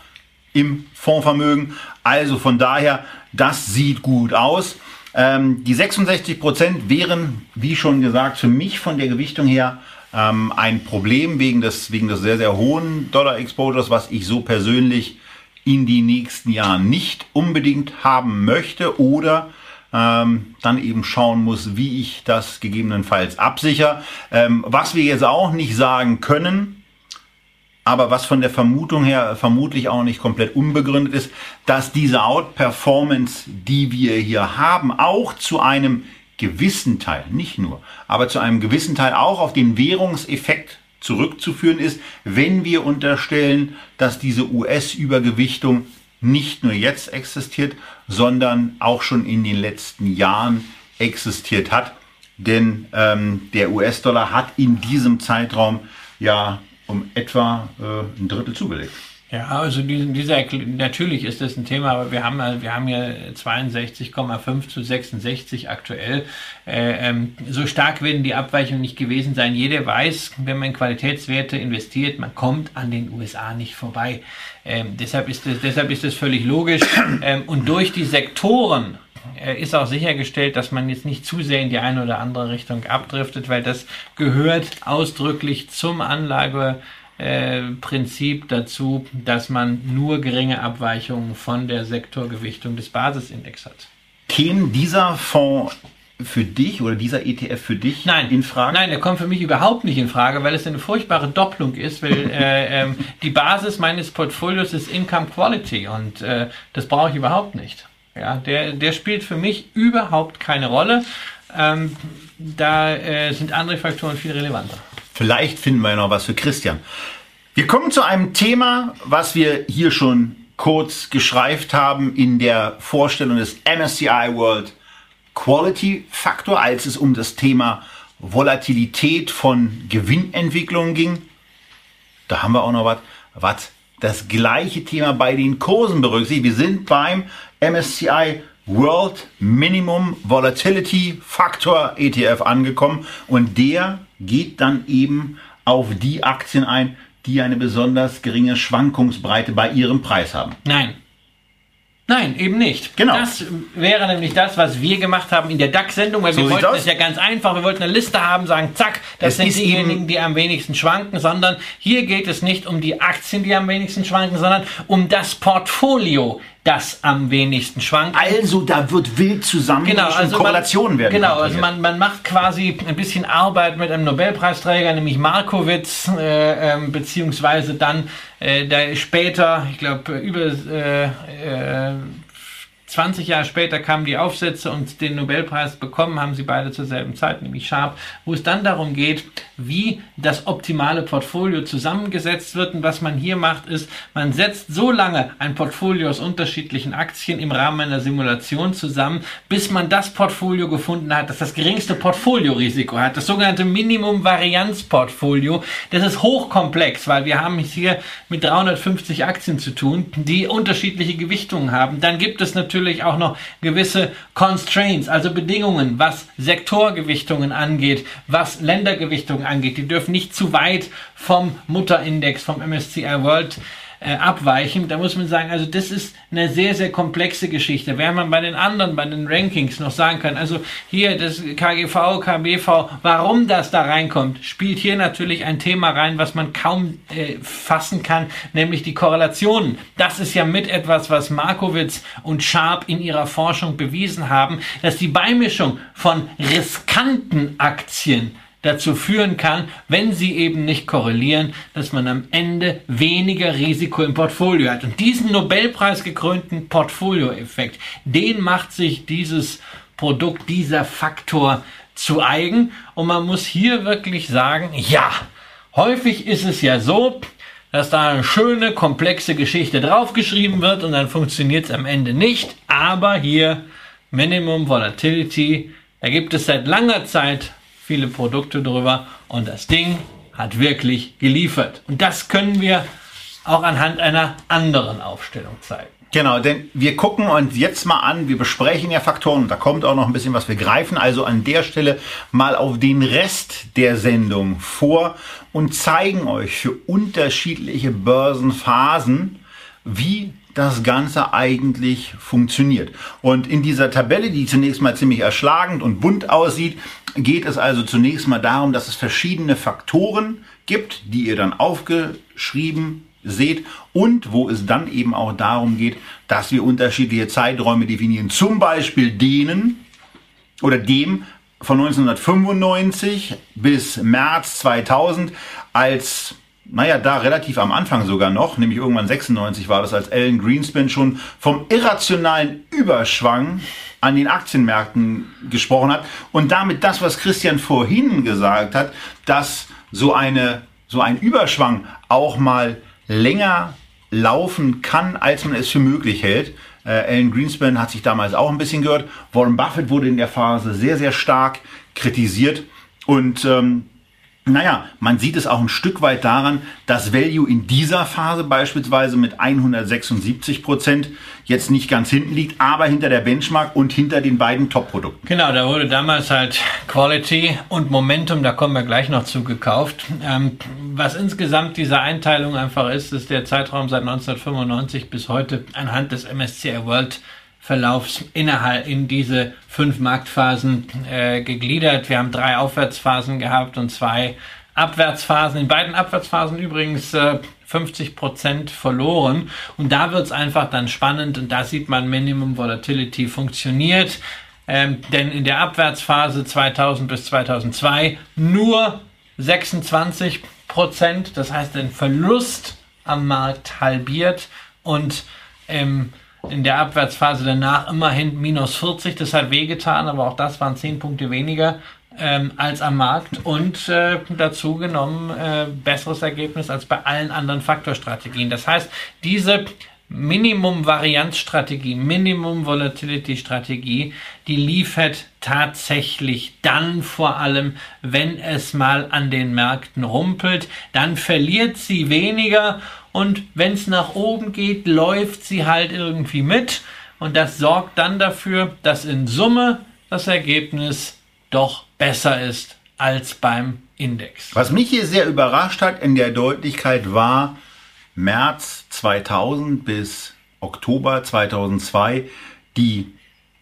im Fondsvermögen. Also von daher, das sieht gut aus. Ähm, die 66 Prozent wären, wie schon gesagt, für mich von der Gewichtung her ähm, ein Problem wegen des, wegen des sehr, sehr hohen Dollar-Exposures, was ich so persönlich in die nächsten Jahren nicht unbedingt haben möchte oder ähm, dann eben schauen muss, wie ich das gegebenenfalls absichere. Ähm, was wir jetzt auch nicht sagen können, aber was von der Vermutung her vermutlich auch nicht komplett unbegründet ist, dass diese Outperformance, die wir hier haben, auch zu einem gewissen Teil, nicht nur, aber zu einem gewissen Teil auch auf den Währungseffekt zurückzuführen ist, wenn wir unterstellen, dass diese US-Übergewichtung nicht nur jetzt existiert, sondern auch schon in den letzten Jahren existiert hat. Denn ähm, der US-Dollar hat in diesem Zeitraum ja um etwa äh, ein Drittel zugelegt. Ja, also diesen, dieser, natürlich ist das ein Thema, aber wir haben, wir haben ja 62,5 zu 66 aktuell. Äh, ähm, so stark werden die Abweichungen nicht gewesen sein. Jeder weiß, wenn man in Qualitätswerte investiert, man kommt an den USA nicht vorbei. Ähm, deshalb, ist das, deshalb ist das völlig logisch. Ähm, und durch die Sektoren, äh, ist auch sichergestellt, dass man jetzt nicht zu sehr in die eine oder andere Richtung abdriftet, weil das gehört ausdrücklich zum Anlage Prinzip dazu, dass man nur geringe Abweichungen von der Sektorgewichtung des Basisindex hat. Käme dieser Fonds für dich oder dieser ETF für dich Nein. in Frage? Nein, der kommt für mich überhaupt nicht in Frage, weil es eine furchtbare Doppelung ist, weil äh, ähm, die Basis meines Portfolios ist Income Quality und äh, das brauche ich überhaupt nicht. Ja, der, der spielt für mich überhaupt keine Rolle. Ähm, da äh, sind andere Faktoren viel relevanter. Vielleicht finden wir ja noch was für Christian. Wir kommen zu einem Thema, was wir hier schon kurz geschreift haben in der Vorstellung des MSCI World Quality Factor, als es um das Thema Volatilität von Gewinnentwicklungen ging. Da haben wir auch noch was, was das gleiche Thema bei den Kursen berücksichtigt. Wir sind beim MSCI World Minimum Volatility Factor ETF angekommen und der geht dann eben auf die Aktien ein, die eine besonders geringe Schwankungsbreite bei ihrem Preis haben. Nein. Nein, eben nicht. Genau. Das wäre nämlich das, was wir gemacht haben in der DAX-Sendung, weil So wir wollten es ja ganz einfach, wir wollten eine Liste haben, sagen, zack, das Es sind diejenigen, die am wenigsten schwanken, sondern hier geht es nicht um die Aktien, die am wenigsten schwanken, sondern um das Portfolio, das am wenigsten schwankt. Also da wird wild zusammengemischt Genau, also Korrelationen man, werden Genau, also konstruiert. man, man macht quasi ein bisschen Arbeit mit einem Nobelpreisträger, nämlich Markowitz, äh, ähm, beziehungsweise dann äh, da später, ich glaube über äh, äh, 20 Jahre später kamen die Aufsätze und den Nobelpreis bekommen haben sie beide zur selben Zeit, nämlich Sharp, wo es dann darum geht, wie das optimale Portfolio zusammengesetzt wird. Und was man hier macht, ist, man setzt so lange ein Portfolio aus unterschiedlichen Aktien im Rahmen einer Simulation zusammen, bis man das Portfolio gefunden hat, das das geringste Portfoliorisiko hat. Das sogenannte Minimum-Varianz-Portfolio. Das ist hochkomplex, weil wir haben es hier mit 350 Aktien zu tun, die unterschiedliche Gewichtungen haben. Dann gibt es natürlich auch noch gewisse Constraints, also Bedingungen, was Sektorgewichtungen angeht, was Ländergewichtungen angeht. Die dürfen nicht zu weit vom Mutterindex, vom MSCI World äh, abweichen. Da muss man sagen, also das ist eine sehr, sehr komplexe Geschichte. Während man bei den anderen, bei den Rankings noch sagen kann, also hier das KGV, KBV, warum das da reinkommt, spielt hier natürlich ein Thema rein, was man kaum äh, fassen kann, nämlich die Korrelationen. Das ist ja mit etwas, was Markowitz und Sharp in ihrer Forschung bewiesen haben, dass die Beimischung von riskanten Aktien dazu führen kann, wenn sie eben nicht korrelieren, dass man am Ende weniger Risiko im Portfolio hat. Und diesen Nobelpreis gekrönten Portfolioeffekt, den macht sich dieses Produkt, dieser Faktor zu eigen. Und man muss hier wirklich sagen, ja, häufig ist es ja so, dass da eine schöne, komplexe Geschichte draufgeschrieben wird und dann funktioniert es am Ende nicht. Aber hier Minimum Volatility, da gibt es seit langer Zeit viele Produkte drüber und das Ding hat wirklich geliefert. Und das können wir auch anhand einer anderen Aufstellung zeigen. Genau, denn wir gucken uns jetzt mal an, wir besprechen ja Faktoren da kommt auch noch ein bisschen was. Wir greifen also an der Stelle mal auf den Rest der Sendung vor und zeigen euch für unterschiedliche Börsenphasen, wie das Ganze eigentlich funktioniert. Und in dieser Tabelle, die zunächst mal ziemlich erschlagend und bunt aussieht, geht es also zunächst mal darum, dass es verschiedene Faktoren gibt, die ihr dann aufgeschrieben seht und wo es dann eben auch darum geht, dass wir unterschiedliche Zeiträume definieren. Zum Beispiel denen oder dem von 1995 bis März 2000 als naja, da relativ am Anfang sogar noch, nämlich irgendwann 96 war das, als Alan Greenspan schon vom irrationalen Überschwang an den Aktienmärkten gesprochen hat und damit das, was Christian vorhin gesagt hat, dass so eine, so ein Überschwang auch mal länger laufen kann, als man es für möglich hält. Äh, Alan Greenspan hat sich damals auch ein bisschen gehört. Warren Buffett wurde in der Phase sehr, sehr stark kritisiert. Und ähm, naja, man sieht es auch ein Stück weit daran, dass Value in dieser Phase beispielsweise mit 176 Prozent jetzt nicht ganz hinten liegt, aber hinter der Benchmark und hinter den beiden Top-Produkten. Genau, da wurde damals halt Quality und Momentum, da kommen wir gleich noch zu, gekauft. Ähm, was insgesamt diese Einteilung einfach ist, ist der Zeitraum seit 1995 bis heute anhand des MSCI World Verlaufs innerhalb in diese fünf Marktphasen äh, gegliedert. Wir haben drei Aufwärtsphasen gehabt und zwei Abwärtsphasen. In beiden Abwärtsphasen übrigens äh, 50 Prozent verloren. Und da wird es einfach dann spannend und da sieht man, Minimum Volatility funktioniert. Ähm, denn in der Abwärtsphase 2000 bis 2002 nur 26 Prozent. Das heißt, den Verlust am Markt halbiert und ähm, in der Abwärtsphase danach immerhin minus 40. Das hat wehgetan, aber auch das waren 10 Punkte weniger ähm, als am Markt und äh, dazu genommen äh, besseres Ergebnis als bei allen anderen Faktorstrategien. Das heißt, diese Minimum-Varianz-Strategie, Minimum-Volatility-Strategie, die liefert tatsächlich dann vor allem, wenn es mal an den Märkten rumpelt, dann verliert sie weniger und wenn es nach oben geht, läuft sie halt irgendwie mit und das sorgt dann dafür, dass in Summe das Ergebnis doch besser ist als beim Index. Was mich hier sehr überrascht hat in der Deutlichkeit war März 2000 bis Oktober 2002 die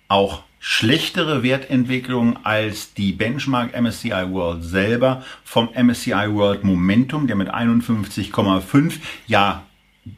auch schlechtere Wertentwicklung als die Benchmark MSCI World selber vom MSCI World Momentum, der mit 51,5 ja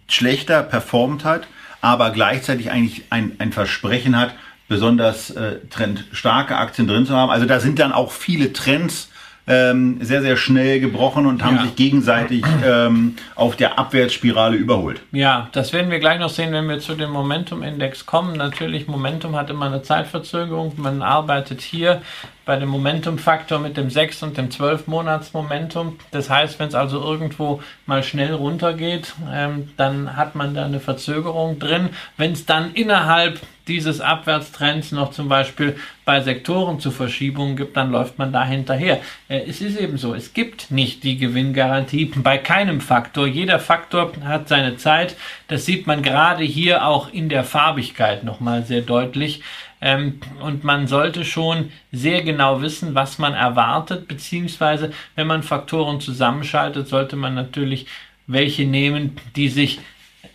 schlechter performt hat, aber gleichzeitig eigentlich ein, ein Versprechen hat, besonders äh, trendstarke Aktien drin zu haben. Also da sind dann auch viele Trends ähm, sehr, sehr schnell gebrochen und haben ja. sich gegenseitig ähm, auf der Abwärtsspirale überholt. Ja, das werden wir gleich noch sehen, wenn wir zu dem Momentum-Index kommen. Natürlich, Momentum hat immer eine Zeitverzögerung. Man arbeitet hier bei dem Momentum-Faktor mit dem 6 und dem 12 Monats Momentum. Das heißt, wenn es also irgendwo mal schnell runtergeht, ähm, dann hat man da eine Verzögerung drin. Wenn es dann innerhalb dieses Abwärtstrends noch zum Beispiel bei Sektoren zu Verschiebungen gibt, dann läuft man da hinterher. Äh, es ist eben so, es gibt nicht die Gewinngarantie bei keinem Faktor. Jeder Faktor hat seine Zeit. Das sieht man gerade hier auch in der Farbigkeit nochmal sehr deutlich. Ähm, und man sollte schon sehr genau wissen, was man erwartet, beziehungsweise wenn man Faktoren zusammenschaltet, sollte man natürlich welche nehmen, die sich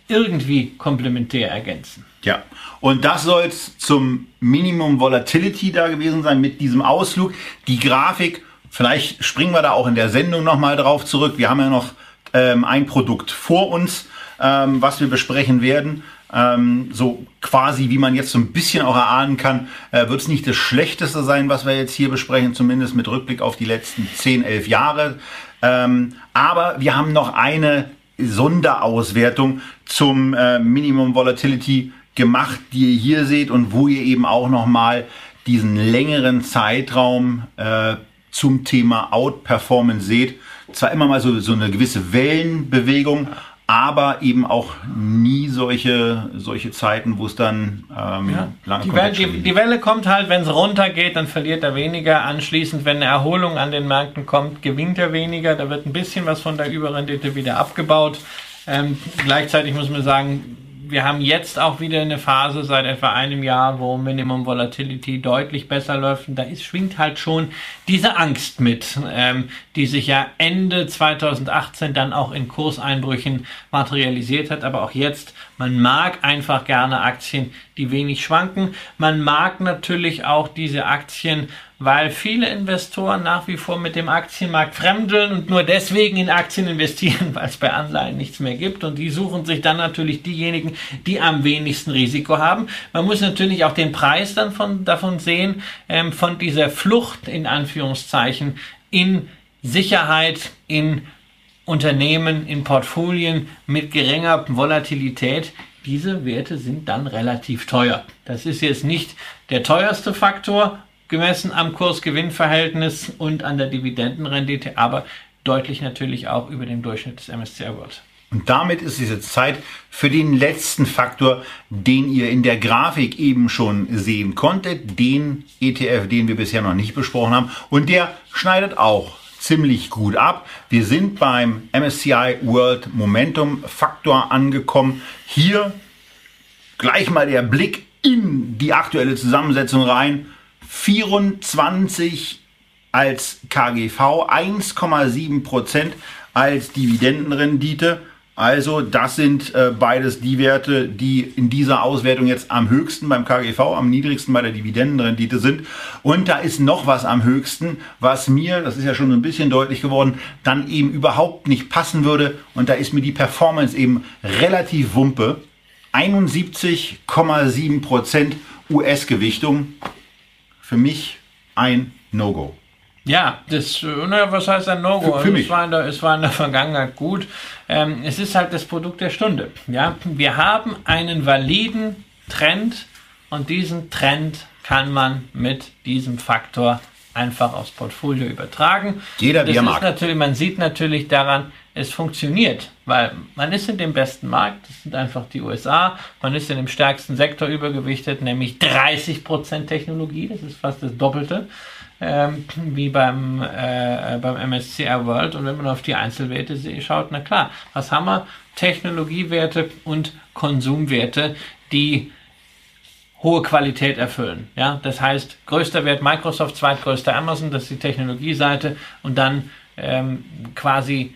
irgendwie komplementär ergänzen. Ja, und das soll es zum Minimum Volatility da gewesen sein mit diesem Ausflug. Die Grafik, vielleicht springen wir da auch in der Sendung nochmal drauf zurück. Wir haben ja noch ähm, ein Produkt vor uns, ähm, was wir besprechen werden. Ähm, so quasi, wie man jetzt so ein bisschen auch erahnen kann, äh, wird es nicht das Schlechteste sein, was wir jetzt hier besprechen, zumindest mit Rückblick auf die letzten 10, 11 Jahre. Ähm, aber wir haben noch eine Sonderauswertung zum äh, Minimum Volatility gemacht, die ihr hier seht und wo ihr eben auch nochmal diesen längeren Zeitraum äh, zum Thema Outperformance seht. Zwar immer mal so, so eine gewisse Wellenbewegung, aber eben auch nie solche, solche Zeiten, wo es dann ähm, ja. lange die Welle, die, die, Welle kommt halt, wenn es runtergeht, dann verliert er weniger. Anschließend, wenn eine Erholung an den Märkten kommt, gewinnt er weniger. Da wird ein bisschen was von der Überrendite wieder abgebaut. Ähm, gleichzeitig muss man sagen, wir haben jetzt auch wieder eine Phase seit etwa einem Jahr, wo Minimum Volatility deutlich besser läuft. Und da ist, schwingt halt schon diese Angst mit, ähm, die sich ja Ende 2018 dann auch in Kurseinbrüchen materialisiert hat. Aber auch jetzt, man mag einfach gerne Aktien, die wenig schwanken. Man mag natürlich auch diese Aktien, weil viele Investoren nach wie vor mit dem Aktienmarkt fremdeln und nur deswegen in Aktien investieren, weil es bei Anleihen nichts mehr gibt. Und die suchen sich dann natürlich diejenigen, die am wenigsten Risiko haben. Man muss natürlich auch den Preis dann von, davon sehen, ähm, von dieser Flucht in Anführungszeichen in Sicherheit, in Unternehmen, in Portfolien mit geringer Volatilität. Diese Werte sind dann relativ teuer. Das ist jetzt nicht der teuerste Faktor, gemessen am Kurs-Gewinn-Verhältnis und an der Dividendenrendite, aber deutlich natürlich auch über dem Durchschnitt des MSCI World. Und damit ist es jetzt Zeit für den letzten Faktor, den ihr in der Grafik eben schon sehen konntet, den ETF, den wir bisher noch nicht besprochen haben. Und der schneidet auch ziemlich gut ab. Wir sind beim MSCI World Momentum Faktor angekommen. Hier gleich mal der Blick in die aktuelle Zusammensetzung rein. 24 als KGV, 1,7 Prozent als Dividendenrendite. Also das sind äh, beides die Werte, die in dieser Auswertung jetzt am höchsten beim KGV, am niedrigsten bei der Dividendenrendite sind. Und da ist noch was am höchsten, was mir, das ist ja schon ein bisschen deutlich geworden, dann eben überhaupt nicht passen würde. Und da ist mir die Performance eben relativ wumpe. 71,7 Prozent US-Gewichtung für mich ein No-Go. Ja, das, naja, was heißt ein No-Go? Für, mich. Es, war in der, es war in der Vergangenheit gut. Ähm, es ist halt das Produkt der Stunde. Ja, wir haben einen validen Trend und diesen Trend kann man mit diesem Faktor einfach aufs Portfolio übertragen. Jeder, wie das er ist mag. Natürlich, man sieht natürlich daran, es funktioniert, weil man ist in dem besten Markt, das sind einfach die USA, man ist in dem stärksten Sektor übergewichtet, nämlich 30% Technologie, das ist fast das Doppelte. Ähm, wie beim, äh, beim MSCI World. Und wenn man auf die Einzelwerte schaut, na klar, was haben wir? Technologiewerte und Konsumwerte, die hohe Qualität erfüllen. Ja, das heißt, größter Wert Microsoft, zweitgrößter Amazon, das ist die Technologieseite und dann ähm, quasi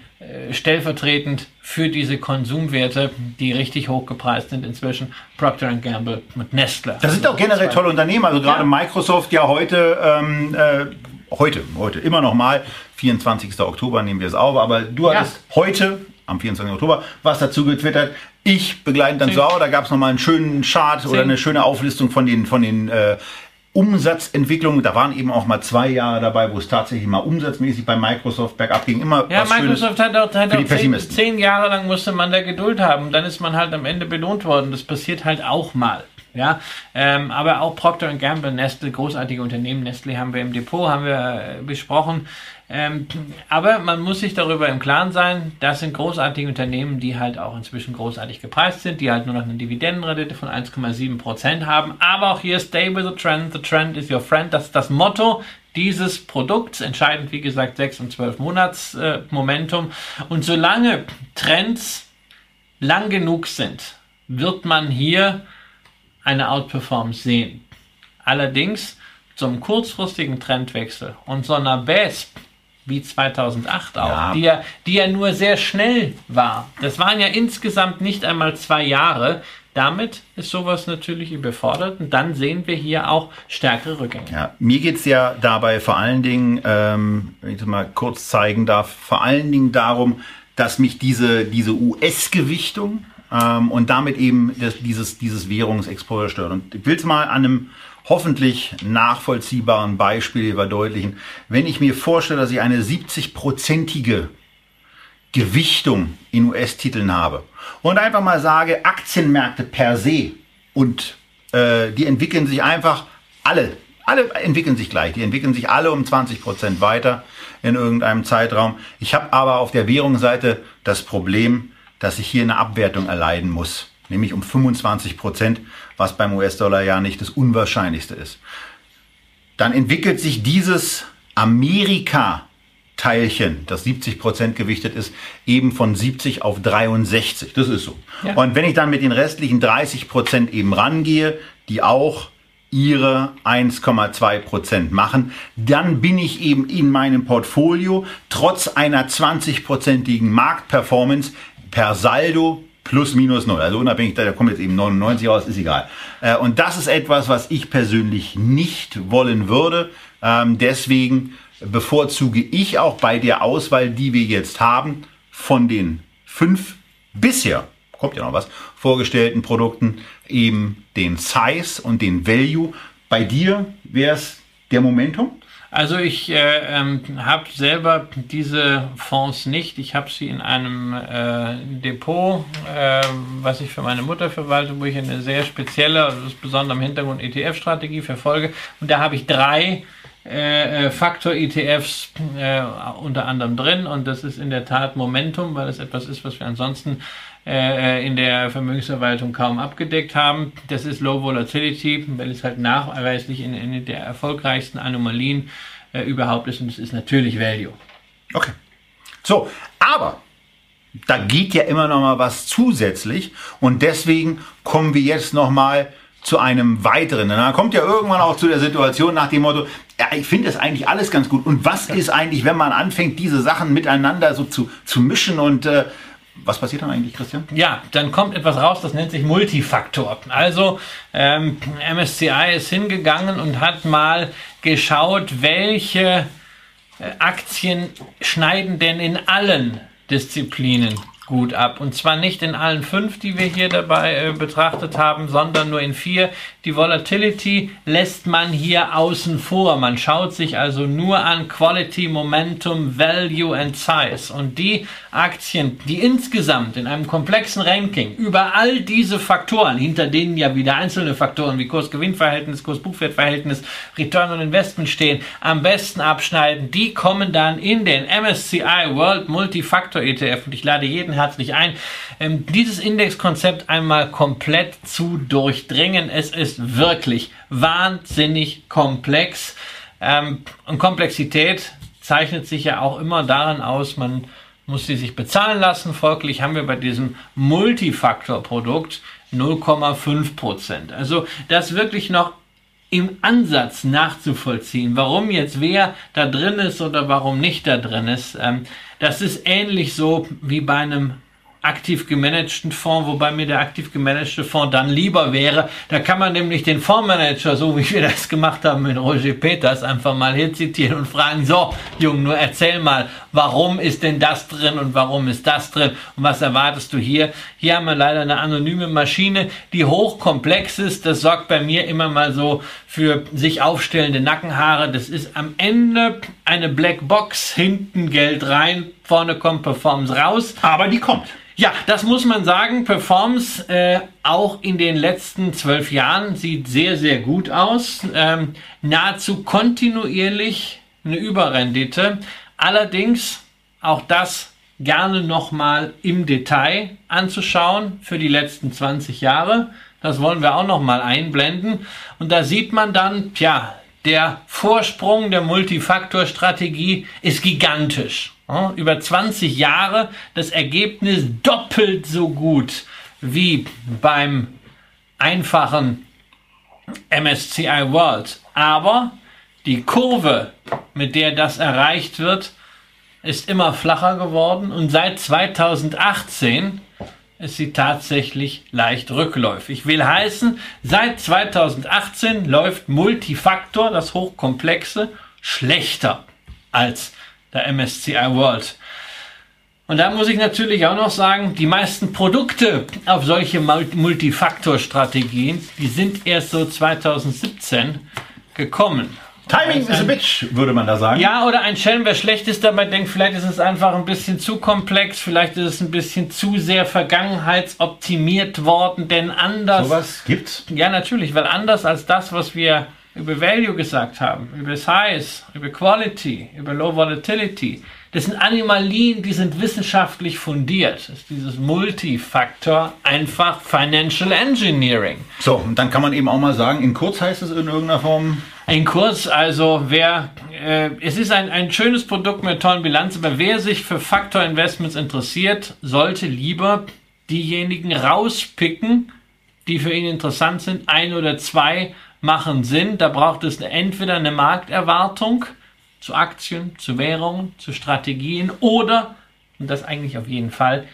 stellvertretend für diese Konsumwerte, die richtig hochgepreist sind inzwischen, Procter Gamble und Nestle. Das sind auch generell tolle Unternehmen. Also gerade Ja. Microsoft ja heute, ähm, äh, heute, heute immer noch mal, 24. Oktober nehmen wir es auf, aber du Ja. hattest heute, am 24. Oktober, was dazu getwittert. Ich begleite dann Hause, da gab es nochmal einen schönen Chart oder Zehn. eine schöne Auflistung von den, von den äh, Umsatzentwicklungen. Da waren eben auch mal zwei Jahre dabei, wo es tatsächlich mal umsatzmäßig bei Microsoft bergab ging. Immer Ja, was Microsoft hat auch, hat auch zehn, zehn Jahre lang musste man da Geduld haben. Dann ist man halt am Ende belohnt worden. Das passiert halt auch mal. Ja, ähm, aber auch Procter Gamble, Nestle, großartige Unternehmen. Nestle haben wir im Depot, haben wir äh, besprochen. Ähm, aber man muss sich darüber im Klaren sein, das sind großartige Unternehmen, die halt auch inzwischen großartig gepreist sind, die halt nur noch eine Dividendenrendite von 1,7% haben. Aber auch hier stay with the trend, the trend is your friend. Das ist das Motto dieses Produkts. Entscheidend, wie gesagt, 6 und 12 Monats äh, Momentum. Und solange Trends lang genug sind, wird man hier eine Outperformance sehen. Allerdings zum kurzfristigen Trendwechsel und so einer Bass wie 2008 auch, Ja. die, ja, die ja nur sehr schnell war. Das waren ja insgesamt nicht einmal zwei Jahre. Damit ist sowas natürlich überfordert und dann sehen wir hier auch stärkere Rückgänge. Ja, mir geht's ja dabei vor allen Dingen, ähm, wenn ich das mal kurz zeigen darf, vor allen Dingen darum, dass mich diese, diese US-Gewichtung ähm, und damit eben das, dieses, dieses Währungsexposure stört. Und ich will es mal an einem hoffentlich nachvollziehbaren Beispiel verdeutlichen. Wenn ich mir vorstelle, dass ich eine 70-prozentige Gewichtung in US-Titeln habe und einfach mal sage, Aktienmärkte per se und äh, die entwickeln sich einfach alle, alle entwickeln sich gleich, die entwickeln sich alle um 20 Prozent weiter in irgendeinem Zeitraum. Ich habe aber auf der Währungsseite das Problem, dass ich hier eine Abwertung erleiden muss, nämlich um 25 Prozent, was beim US-Dollar ja nicht das Unwahrscheinlichste ist. Dann entwickelt sich dieses Amerika Teilchen, das 70 Prozent gewichtet ist, eben von 70 auf 63. Das ist so. Ja. Und wenn ich dann mit den restlichen 30 Prozent eben rangehe, die auch ihre 1,2 Prozent machen, dann bin ich eben in meinem Portfolio trotz einer 20-prozentigen Marktperformance per Saldo plus minus null. Also unabhängig, da kommt jetzt eben 99 raus, ist egal. Äh, und das ist etwas, was ich persönlich nicht wollen würde. Ähm, deswegen bevorzuge ich auch bei der Auswahl, die wir jetzt haben, von den fünf bisher, kommt ja noch was, vorgestellten Produkten eben den Size und den Value. Bei dir wäre es der Momentum? Also ich äh, ähm, habe selber diese Fonds nicht. Ich habe sie in einem äh, Depot, äh, was ich für meine Mutter verwalte, wo ich eine sehr spezielle, also besonders im Hintergrund ETF-Strategie verfolge. Und da habe ich drei äh, äh, Faktor-ETFs äh, unter anderem drin. Und das ist in der Tat Momentum, weil es etwas ist, was wir ansonsten äh, in der Vermögensverwaltung kaum abgedeckt haben. Das ist Low Volatility, weil es halt nachweislich in, in der erfolgreichsten Anomalien äh, überhaupt ist und es ist natürlich Value. Okay. So, aber da geht ja immer noch mal was zusätzlich und deswegen kommen wir jetzt noch mal zu einem weiteren. Und dann kommt ja irgendwann auch zu der Situation nach dem Motto, ja, ich finde das eigentlich alles ganz gut. Und was ist eigentlich, wenn man anfängt, diese Sachen miteinander so zu, zu mischen und äh, was passiert dann eigentlich, Christian? Ja, dann kommt etwas raus, das nennt sich Multifaktor. Also ähm, MSCI ist hingegangen und hat mal geschaut, welche äh, Aktien schneiden denn in allen Disziplinen gut ab. Und zwar nicht in allen fünf, die wir hier dabei äh, betrachtet haben, sondern nur in vier. Die Volatility lässt man hier außen vor. Man schaut sich also nur an Quality, Momentum, Value and Size. Und die Aktien, die insgesamt in einem komplexen Ranking über all diese Faktoren, hinter denen ja wieder einzelne Faktoren wie Kurs-Gewinn-Verhältnis, Kurs-Buchwert-Verhältnis, Return on Investment stehen, am besten abschneiden, die kommen dann in den MSCI World Multifactor ETF. Und ich lade jeden herzlich ein, ähm, dieses Indexkonzept einmal komplett zu durchdringen. Es ist wirklich wahnsinnig komplex. Ähm, und Komplexität zeichnet sich ja auch immer darin aus, man muss sie sich bezahlen lassen. Folglich haben wir bei diesem Multifaktor-Produkt 0,5 Prozent. Also das wirklich noch im Ansatz nachzuvollziehen, warum jetzt wer da drin ist oder warum nicht da drin ist. Ähm, das ist ähnlich so wie bei einem aktiv gemanagten Fonds, wobei mir der aktiv gemanagte Fonds dann lieber wäre. Da kann man nämlich den Fondsmanager, so wie wir das gemacht haben mit Roger Peters, einfach mal hier zitieren und fragen, so, Jung, nur erzähl mal, warum ist denn das drin und warum ist das drin und was erwartest du hier? Hier haben wir leider eine anonyme Maschine, die hochkomplex ist. Das sorgt bei mir immer mal so für sich aufstellende Nackenhaare. Das ist am Ende eine Black Box, hinten Geld rein, vorne kommt Performance raus. Aber die kommt. Ja, das muss man sagen. Performance äh, auch in den letzten zwölf Jahren sieht sehr, sehr gut aus. Ähm, nahezu kontinuierlich eine Überrendite. Allerdings auch das gerne nochmal im Detail anzuschauen für die letzten 20 Jahre. Das wollen wir auch nochmal einblenden. Und da sieht man dann, tja, der Vorsprung der Multifaktor-Strategie ist gigantisch über 20 Jahre das Ergebnis doppelt so gut wie beim einfachen MSCI World. Aber die Kurve, mit der das erreicht wird, ist immer flacher geworden und seit 2018 ist sie tatsächlich leicht rückläufig. Will heißen, seit 2018 läuft Multifaktor, das Hochkomplexe, schlechter als der MSCI World. Und da muss ich natürlich auch noch sagen, die meisten Produkte auf solche Multifaktor-Strategien, die sind erst so 2017 gekommen. Timing is a bitch, würde man da sagen. Ja, oder ein Schelm, wer schlecht ist dabei denkt, vielleicht ist es einfach ein bisschen zu komplex, vielleicht ist es ein bisschen zu sehr vergangenheitsoptimiert worden, denn anders. Sowas gibt's? Ja, natürlich, weil anders als das, was wir über Value gesagt haben, über Size, über Quality, über Low Volatility. Das sind Anomalien, die sind wissenschaftlich fundiert. Das ist dieses Multifaktor, einfach Financial Engineering. So, und dann kann man eben auch mal sagen, in kurz heißt es in irgendeiner Form. In kurz, also wer äh, es ist ein, ein schönes Produkt mit tollen Bilanz, aber wer sich für Faktor Investments interessiert, sollte lieber diejenigen rauspicken, die für ihn interessant sind. Ein oder zwei machen Sinn. Da braucht es entweder eine Markterwartung zu Aktien, zu Währungen, zu Strategien oder, und das eigentlich auf jeden Fall,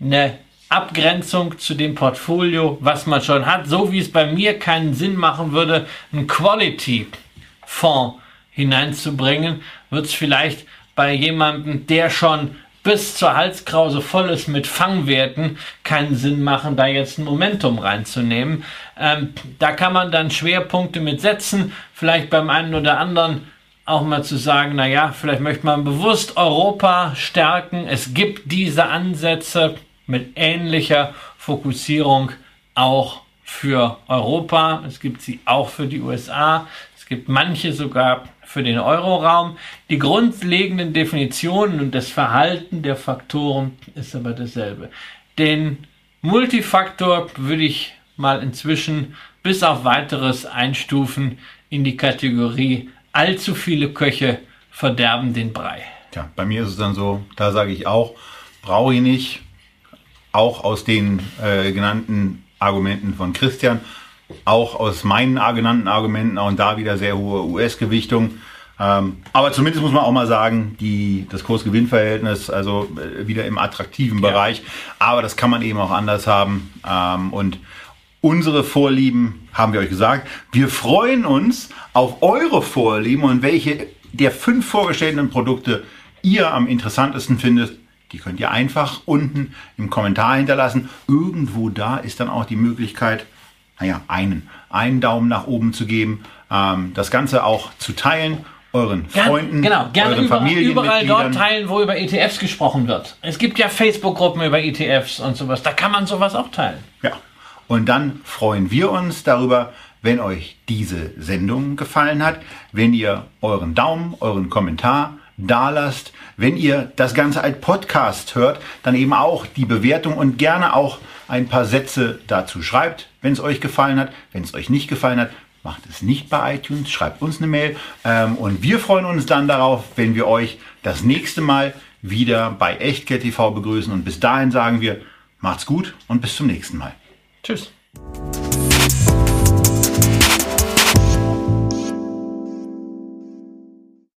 eine Abgrenzung zu dem Portfolio, was man schon hat, so wie es bei mir keinen Sinn machen würde, einen Quality-Fonds hineinzubringen, wird es vielleicht bei jemandem, der schon bis zur Halskrause voll ist mit Fangwerten, keinen Sinn machen, da jetzt ein Momentum reinzunehmen. Ähm, da kann man dann Schwerpunkte mit setzen, vielleicht beim einen oder anderen auch mal zu sagen, na ja, vielleicht möchte man bewusst Europa stärken. Es gibt diese Ansätze mit ähnlicher Fokussierung auch für Europa. Es gibt sie auch für die USA. Gibt manche sogar für den Euroraum. Die grundlegenden Definitionen und das Verhalten der Faktoren ist aber dasselbe. Den Multifaktor würde ich mal inzwischen bis auf weiteres einstufen in die Kategorie allzu viele Köche verderben den Brei. Ja, bei mir ist es dann so, da sage ich auch, brauche ich nicht, auch aus den äh, genannten Argumenten von Christian, auch aus meinen genannten Argumenten, auch da wieder sehr hohe US-Gewichtung. Ähm, aber zumindest muss man auch mal sagen, die, das Kurs-Gewinn-Verhältnis, also äh, wieder im attraktiven ja. Bereich. Aber das kann man eben auch anders haben. Ähm, und unsere Vorlieben haben wir euch gesagt. Wir freuen uns auf eure Vorlieben und welche der fünf vorgestellten Produkte ihr am interessantesten findet. Die könnt ihr einfach unten im Kommentar hinterlassen. Irgendwo da ist dann auch die Möglichkeit, naja, einen, einen Daumen nach oben zu geben, ähm, das Ganze auch zu teilen euren Freunden, genau, gerne euren überall, überall dort teilen, wo über ETFs gesprochen wird. Es gibt ja Facebook-Gruppen über ETFs und sowas. Da kann man sowas auch teilen. Ja. Und dann freuen wir uns darüber, wenn euch diese Sendung gefallen hat, wenn ihr euren Daumen, euren Kommentar da lasst, wenn ihr das Ganze als Podcast hört, dann eben auch die Bewertung und gerne auch ein paar Sätze dazu schreibt, wenn es euch gefallen hat. Wenn es euch nicht gefallen hat, macht es nicht bei iTunes, schreibt uns eine Mail ähm, und wir freuen uns dann darauf, wenn wir euch das nächste Mal wieder bei Echtgeld TV begrüßen und bis dahin sagen wir, macht's gut und bis zum nächsten Mal. Tschüss.